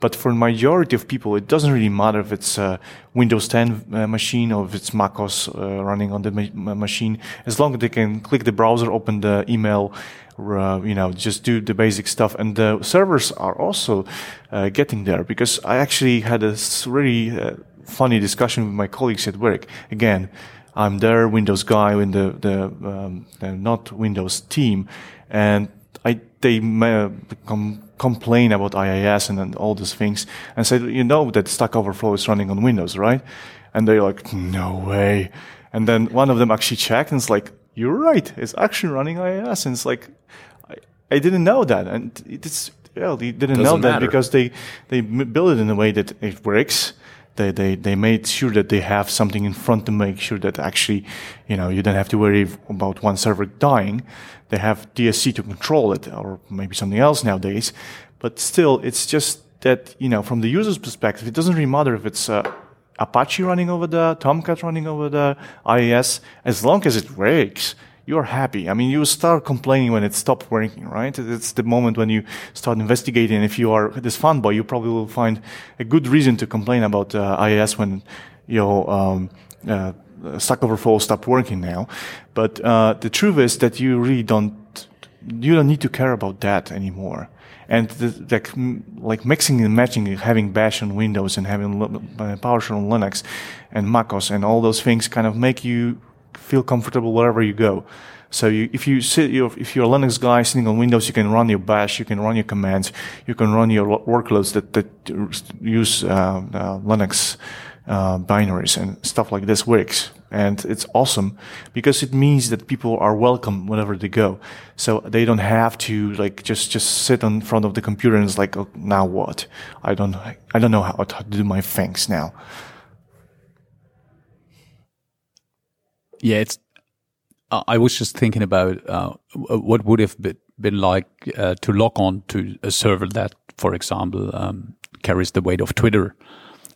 But for majority of people, it doesn't really matter if it's a Windows 10 uh, machine or if it's macOS uh, running on the ma- machine. As long as they can click the browser, open the email, uh, you know, just do the basic stuff. And the servers are also uh, getting there because I actually had a really uh, funny discussion with my colleagues at work. Again, I'm their Windows guy in the the, um, the not Windows team, and I they com- complain about IIS and, and all those things, and said, you know that Stack Overflow is running on Windows, right? And they're like, no way. And then one of them actually checked and it's like, you're right, it's actually running IIS, and it's like, I, I didn't know that, and it's well, they didn't Doesn't know that matter. because they they build it in a way that it works they, they, they made sure that they have something in front to make sure that actually, you know, you don't have to worry about one server dying. They have DSC to control it or maybe something else nowadays. But still, it's just that, you know, from the user's perspective, it doesn't really matter if it's uh, Apache running over the Tomcat running over the IIS, as long as it works you're happy. I mean, you start complaining when it stops working, right? It's the moment when you start investigating. If you are this fanboy, you probably will find a good reason to complain about uh, IIS when your um, uh, Stack Overflow stop working now. But uh, the truth is that you really don't you don't need to care about that anymore. And the, like, like mixing and matching, having Bash on Windows and having uh, PowerShell on Linux and MacOS and all those things kind of make you feel comfortable wherever you go. So you, if you sit, if you're a Linux guy sitting on Windows, you can run your Bash, you can run your commands, you can run your workloads that, that use uh, uh, Linux uh, binaries and stuff like this works. And it's awesome because it means that people are welcome whenever they go. So they don't have to like just, just sit in front of the computer and it's like, oh, now what? I don't, I don't know how to do my things now. Yeah, it's. I was just thinking about uh, what would have been like uh, to log on to a server that, for example, um, carries the weight of Twitter.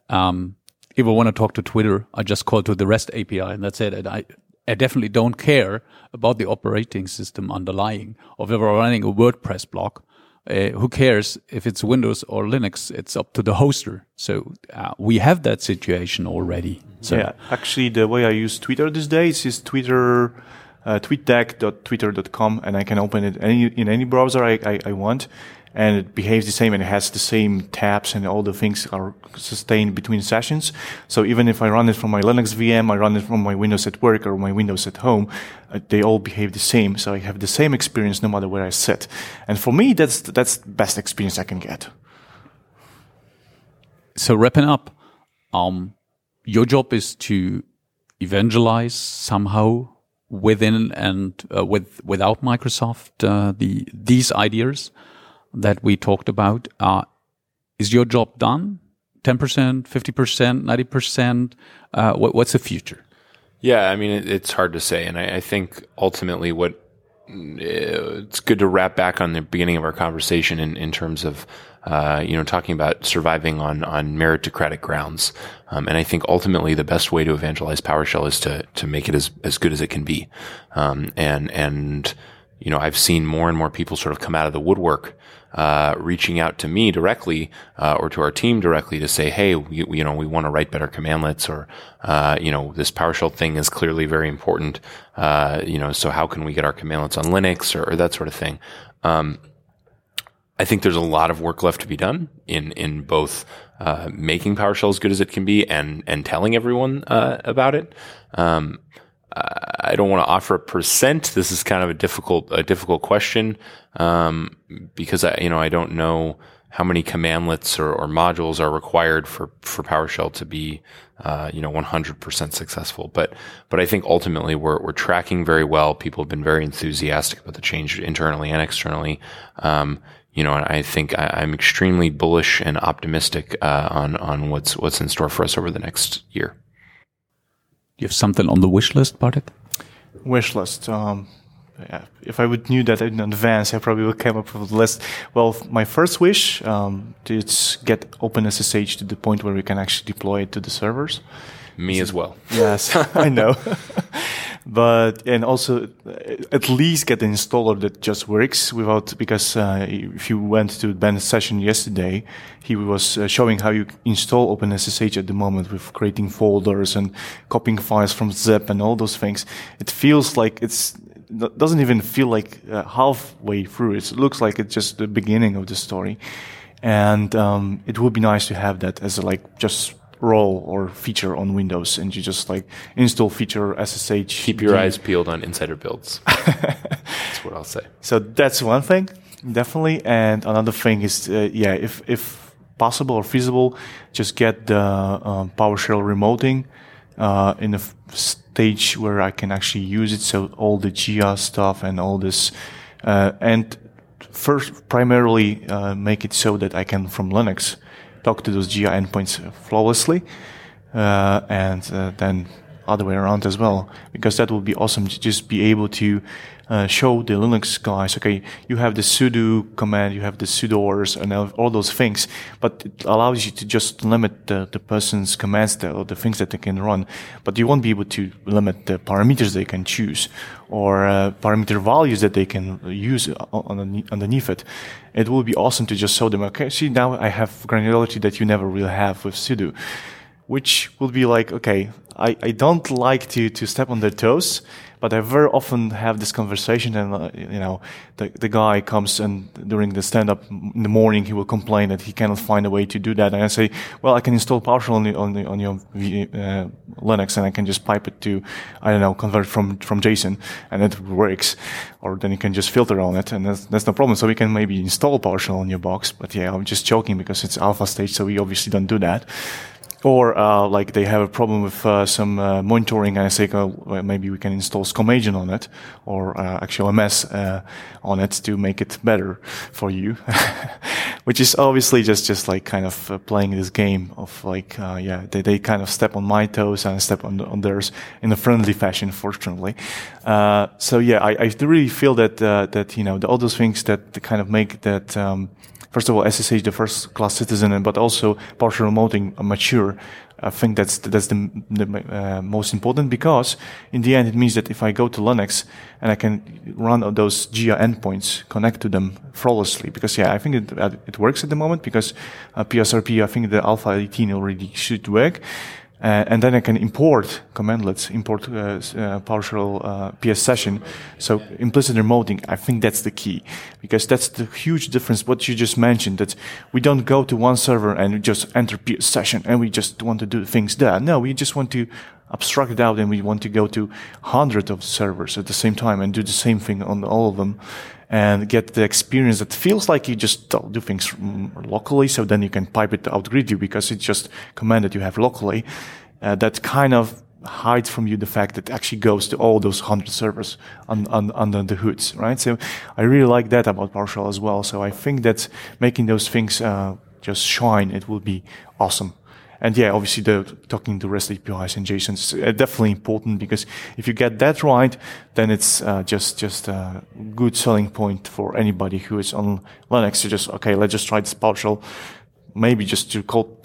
Um, if I want to talk to Twitter, I just call to the REST API, and that's it. And I, I definitely don't care about the operating system underlying. Or if I'm running a WordPress blog, uh, who cares if it's Windows or Linux? It's up to the hoster. So uh, we have that situation already. So yeah, actually, the way I use Twitter these days is Twitter. Uh, tweetdeck.twitter.com and I can open it any, in any browser I, I, I want and it behaves the same and it has the same tabs and all the things are sustained between sessions. So even if I run it from my Linux VM, I run it from my Windows at work or my Windows at home, uh, they all behave the same. So I have the same experience no matter where I sit. And for me, that's, that's the best experience I can get. So wrapping up, um, your job is to evangelize somehow within and uh, with without Microsoft uh, the these ideas that we talked about. Uh, is your job done? 10%, 50%, 90%? Uh, what, what's the future? Yeah, I mean, it, it's hard to say. And I, I think ultimately what it's good to wrap back on the beginning of our conversation in, in terms of uh, you know talking about surviving on on meritocratic grounds. Um, and I think ultimately the best way to evangelize PowerShell is to to make it as as good as it can be. Um, and and you know I've seen more and more people sort of come out of the woodwork uh, reaching out to me directly uh, or to our team directly to say, hey, we, you know, we want to write better commandlets, or uh, you know, this PowerShell thing is clearly very important. Uh, you know, so how can we get our commandlets on Linux or, or that sort of thing? Um, I think there's a lot of work left to be done in in both uh, making PowerShell as good as it can be and and telling everyone about it. Um, I don't want to offer a percent. This is kind of a difficult, a difficult question, um, because I, you know, I don't know how many commandlets or, or modules are required for, for PowerShell to be, uh, you know, 100% successful. But, but I think ultimately we're, we're tracking very well. People have been very enthusiastic about the change internally and externally. Um, you know, and I think I, am extremely bullish and optimistic uh, on on what's what's in store for us over the next year. You have something on the wish list, Bartek? Wish list. Um, yeah, if I would knew that in advance, I probably would come up with a list. Well, my first wish um, is get OpenSSH to the point where we can actually deploy it to the servers. Me as well. Yes, I know. but and also at least get an installer that just works without because uh, if you went to Ben's session yesterday, he was uh, showing how you install OpenSSH at the moment with creating folders and copying files from zip and all those things. It feels like it's it doesn't even feel like uh, halfway through. It looks like it's just the beginning of the story, and um, it would be nice to have that as a, like just role or feature on Windows, and you just like install feature SSH. Keep your eyes peeled on insider builds. that's what I'll say. So that's one thing, definitely. And another thing is, uh, yeah, if if possible or feasible, just get the um, PowerShell remoting uh, in a f- stage where I can actually use it. So all the JEA stuff and all this, uh, and first primarily uh, make it so that I can from Linux talk to those JEA endpoints flawlessly, uh, and uh, then other way around as well, because that would be awesome to just be able to uh, show the Linux guys, okay, you have the sudo command, you have the sudoers and all those things, but it allows you to just limit the, the person's commands or the things that they can run, but you won't be able to limit the parameters they can choose or uh, parameter values that they can use underneath it. It would be awesome to just show them, okay, see now I have granularity that you never really have with sudo which will be like, okay, I, I don't like to, to step on their toes, but I very often have this conversation and, uh, you know, the, the guy comes and during the stand up in the morning, he will complain that he cannot find a way to do that. And I say, well, I can install PowerShell on, the, on, the, on your uh, Linux and I can just pipe it to, I don't know, convert from, from JSON and it works. Or then you can just filter on it and that's, that's no problem. So we can maybe install PowerShell on your box. But yeah, I'm just joking because it's alpha stage. So we obviously don't do that or uh, like they have a problem with uh, some uh, monitoring and I say well, maybe we can install SCOM agent on it or uh, actual MS uh, on it to make it better for you. Which is obviously just just like kind of uh, playing this game of like yeah they, they kind of step on my toes and step on, on theirs in a friendly fashion fortunately. So yeah I, I really feel that that you know the, all those things that kind of make that um, first of all, SSH, the first class citizen, but also PowerShell remoting mature. I think that's that's the, the uh, most important because in the end it means that if I go to Linux and I can run those JEA endpoints, connect to them flawlessly. Because yeah, I think it uh, it works at the moment because uh, PSRP, I think the Alpha 18 already should work. Uh, and then I can import commandlets, import uh, uh, PowerShell uh, PS session. So implicit remoting, I think that's the key because that's the huge difference. What you just mentioned that we don't go to one server and just enter PS session and we just want to do things there. No, we just want to abstract it out and we want to go to hundreds of servers at the same time and do the same thing on all of them and get the experience that feels like you just do things locally. So then you can pipe it out you because it's just command that you have locally. Uh, that kind of hides from you the fact that actually goes to all those hundred servers on, on, under the hoods, right? So I really like that about PowerShell as well. So I think that making those things uh, just shine, it will be awesome. And yeah, obviously the talking to REST APIs and JSON is uh, definitely important because if you get that right, then it's uh, just just a good selling point for anybody who is on Linux to just okay, let's just try this PowerShell. Maybe just to call,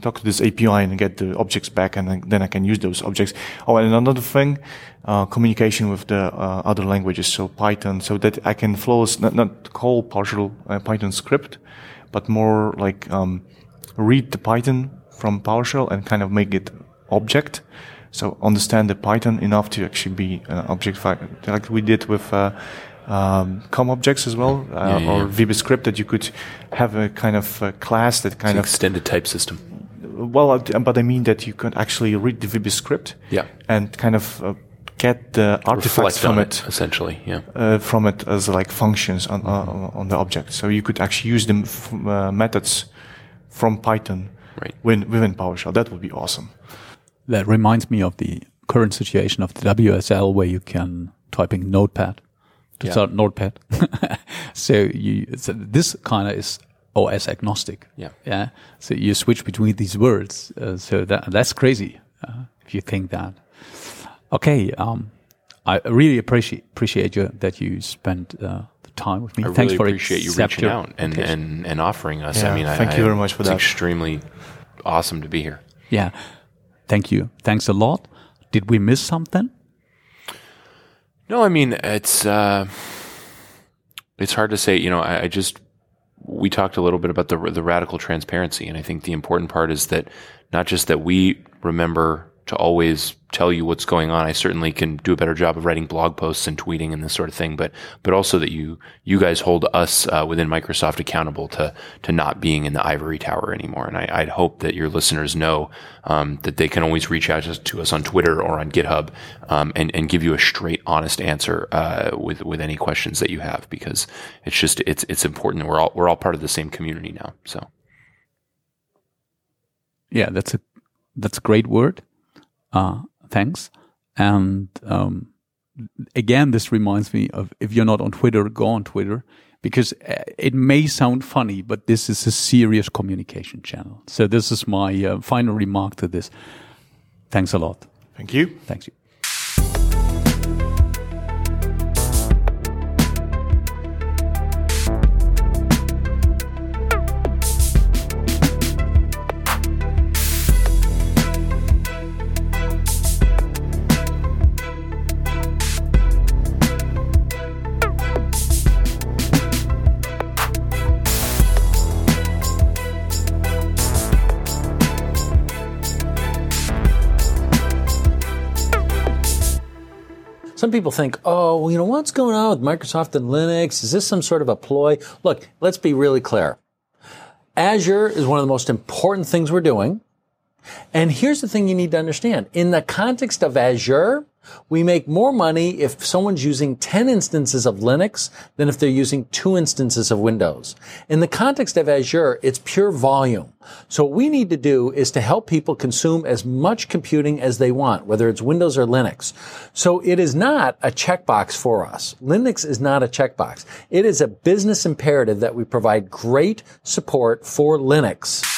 talk to this API and get the objects back, and then I can use those objects. Oh, and another thing, uh, communication with the uh, other languages, so Python, so that I can flow not, not call PowerShell uh, Python script, but more like um, read the Python from PowerShell and kind of make it object. So understand the Python enough to actually be an object file, like we did with uh, um, COM objects as well, uh, yeah, yeah, or VBScript that you could have a kind of a class that kind it's of extended type system. Well, uh, but I mean that you could actually read the VBScript yeah. and kind of uh, get the artifacts Reflect from it, it, essentially. Yeah. uh, from it as like functions on uh, on the object. So you could actually use the uh, methods from Python Right. within, within PowerShell. That would be awesome. That reminds me of the current situation of the WSL where you can typing notepad to Yeah. start notepad. so you, so this kind of is OS agnostic. Yeah. Yeah. So you switch between these words. Uh, so that, that's crazy. Uh, if you think that. Okay. Um, I really appreciate, appreciate you that you spent, uh, the time with me. I Thanks really for appreciate you reaching your out and, invitation. and, and offering us. Yeah, I mean, I, thank you very much for it's that. extremely awesome to be here. Yeah. Thank you. Thanks a lot. Did we miss something? No, I mean it's uh, it's hard to say. You know, I, I just we talked a little bit about the the radical transparency, and I think the important part is that not just that we remember to always tell you what's going on. I certainly can do a better job of writing blog posts and tweeting and this sort of thing, but but also that you you guys hold us uh, within Microsoft accountable to to not being in the ivory tower anymore. And I, I'd hope that your listeners know um, that they can always reach out to, us on Twitter or on GitHub um, and and give you a straight, honest answer uh, with with any questions that you have because it's just it's it's important. We're all we're all part of the same community now. So Yeah, that's a that's a great word. Uh, thanks. And um, again, this reminds me of if you're not on Twitter, go on Twitter because uh, it may sound funny, but this is a serious communication channel. So this is my uh, final remark to this. Thanks a lot. Thank you. Thanks you. Some people think, oh, you know, what's going on with Microsoft and Linux? Is this some sort of a ploy? Look, let's be really clear. Azure is one of the most important things we're doing. And here's the thing you need to understand. In the context of Azure, we make more money if someone's using 10 instances of Linux than if they're using two instances of Windows. In the context of Azure, it's pure volume. So what we need to do is to help people consume as much computing as they want, whether it's Windows or Linux. So it is not a checkbox for us. Linux is not a checkbox. It is a business imperative that we provide great support for Linux.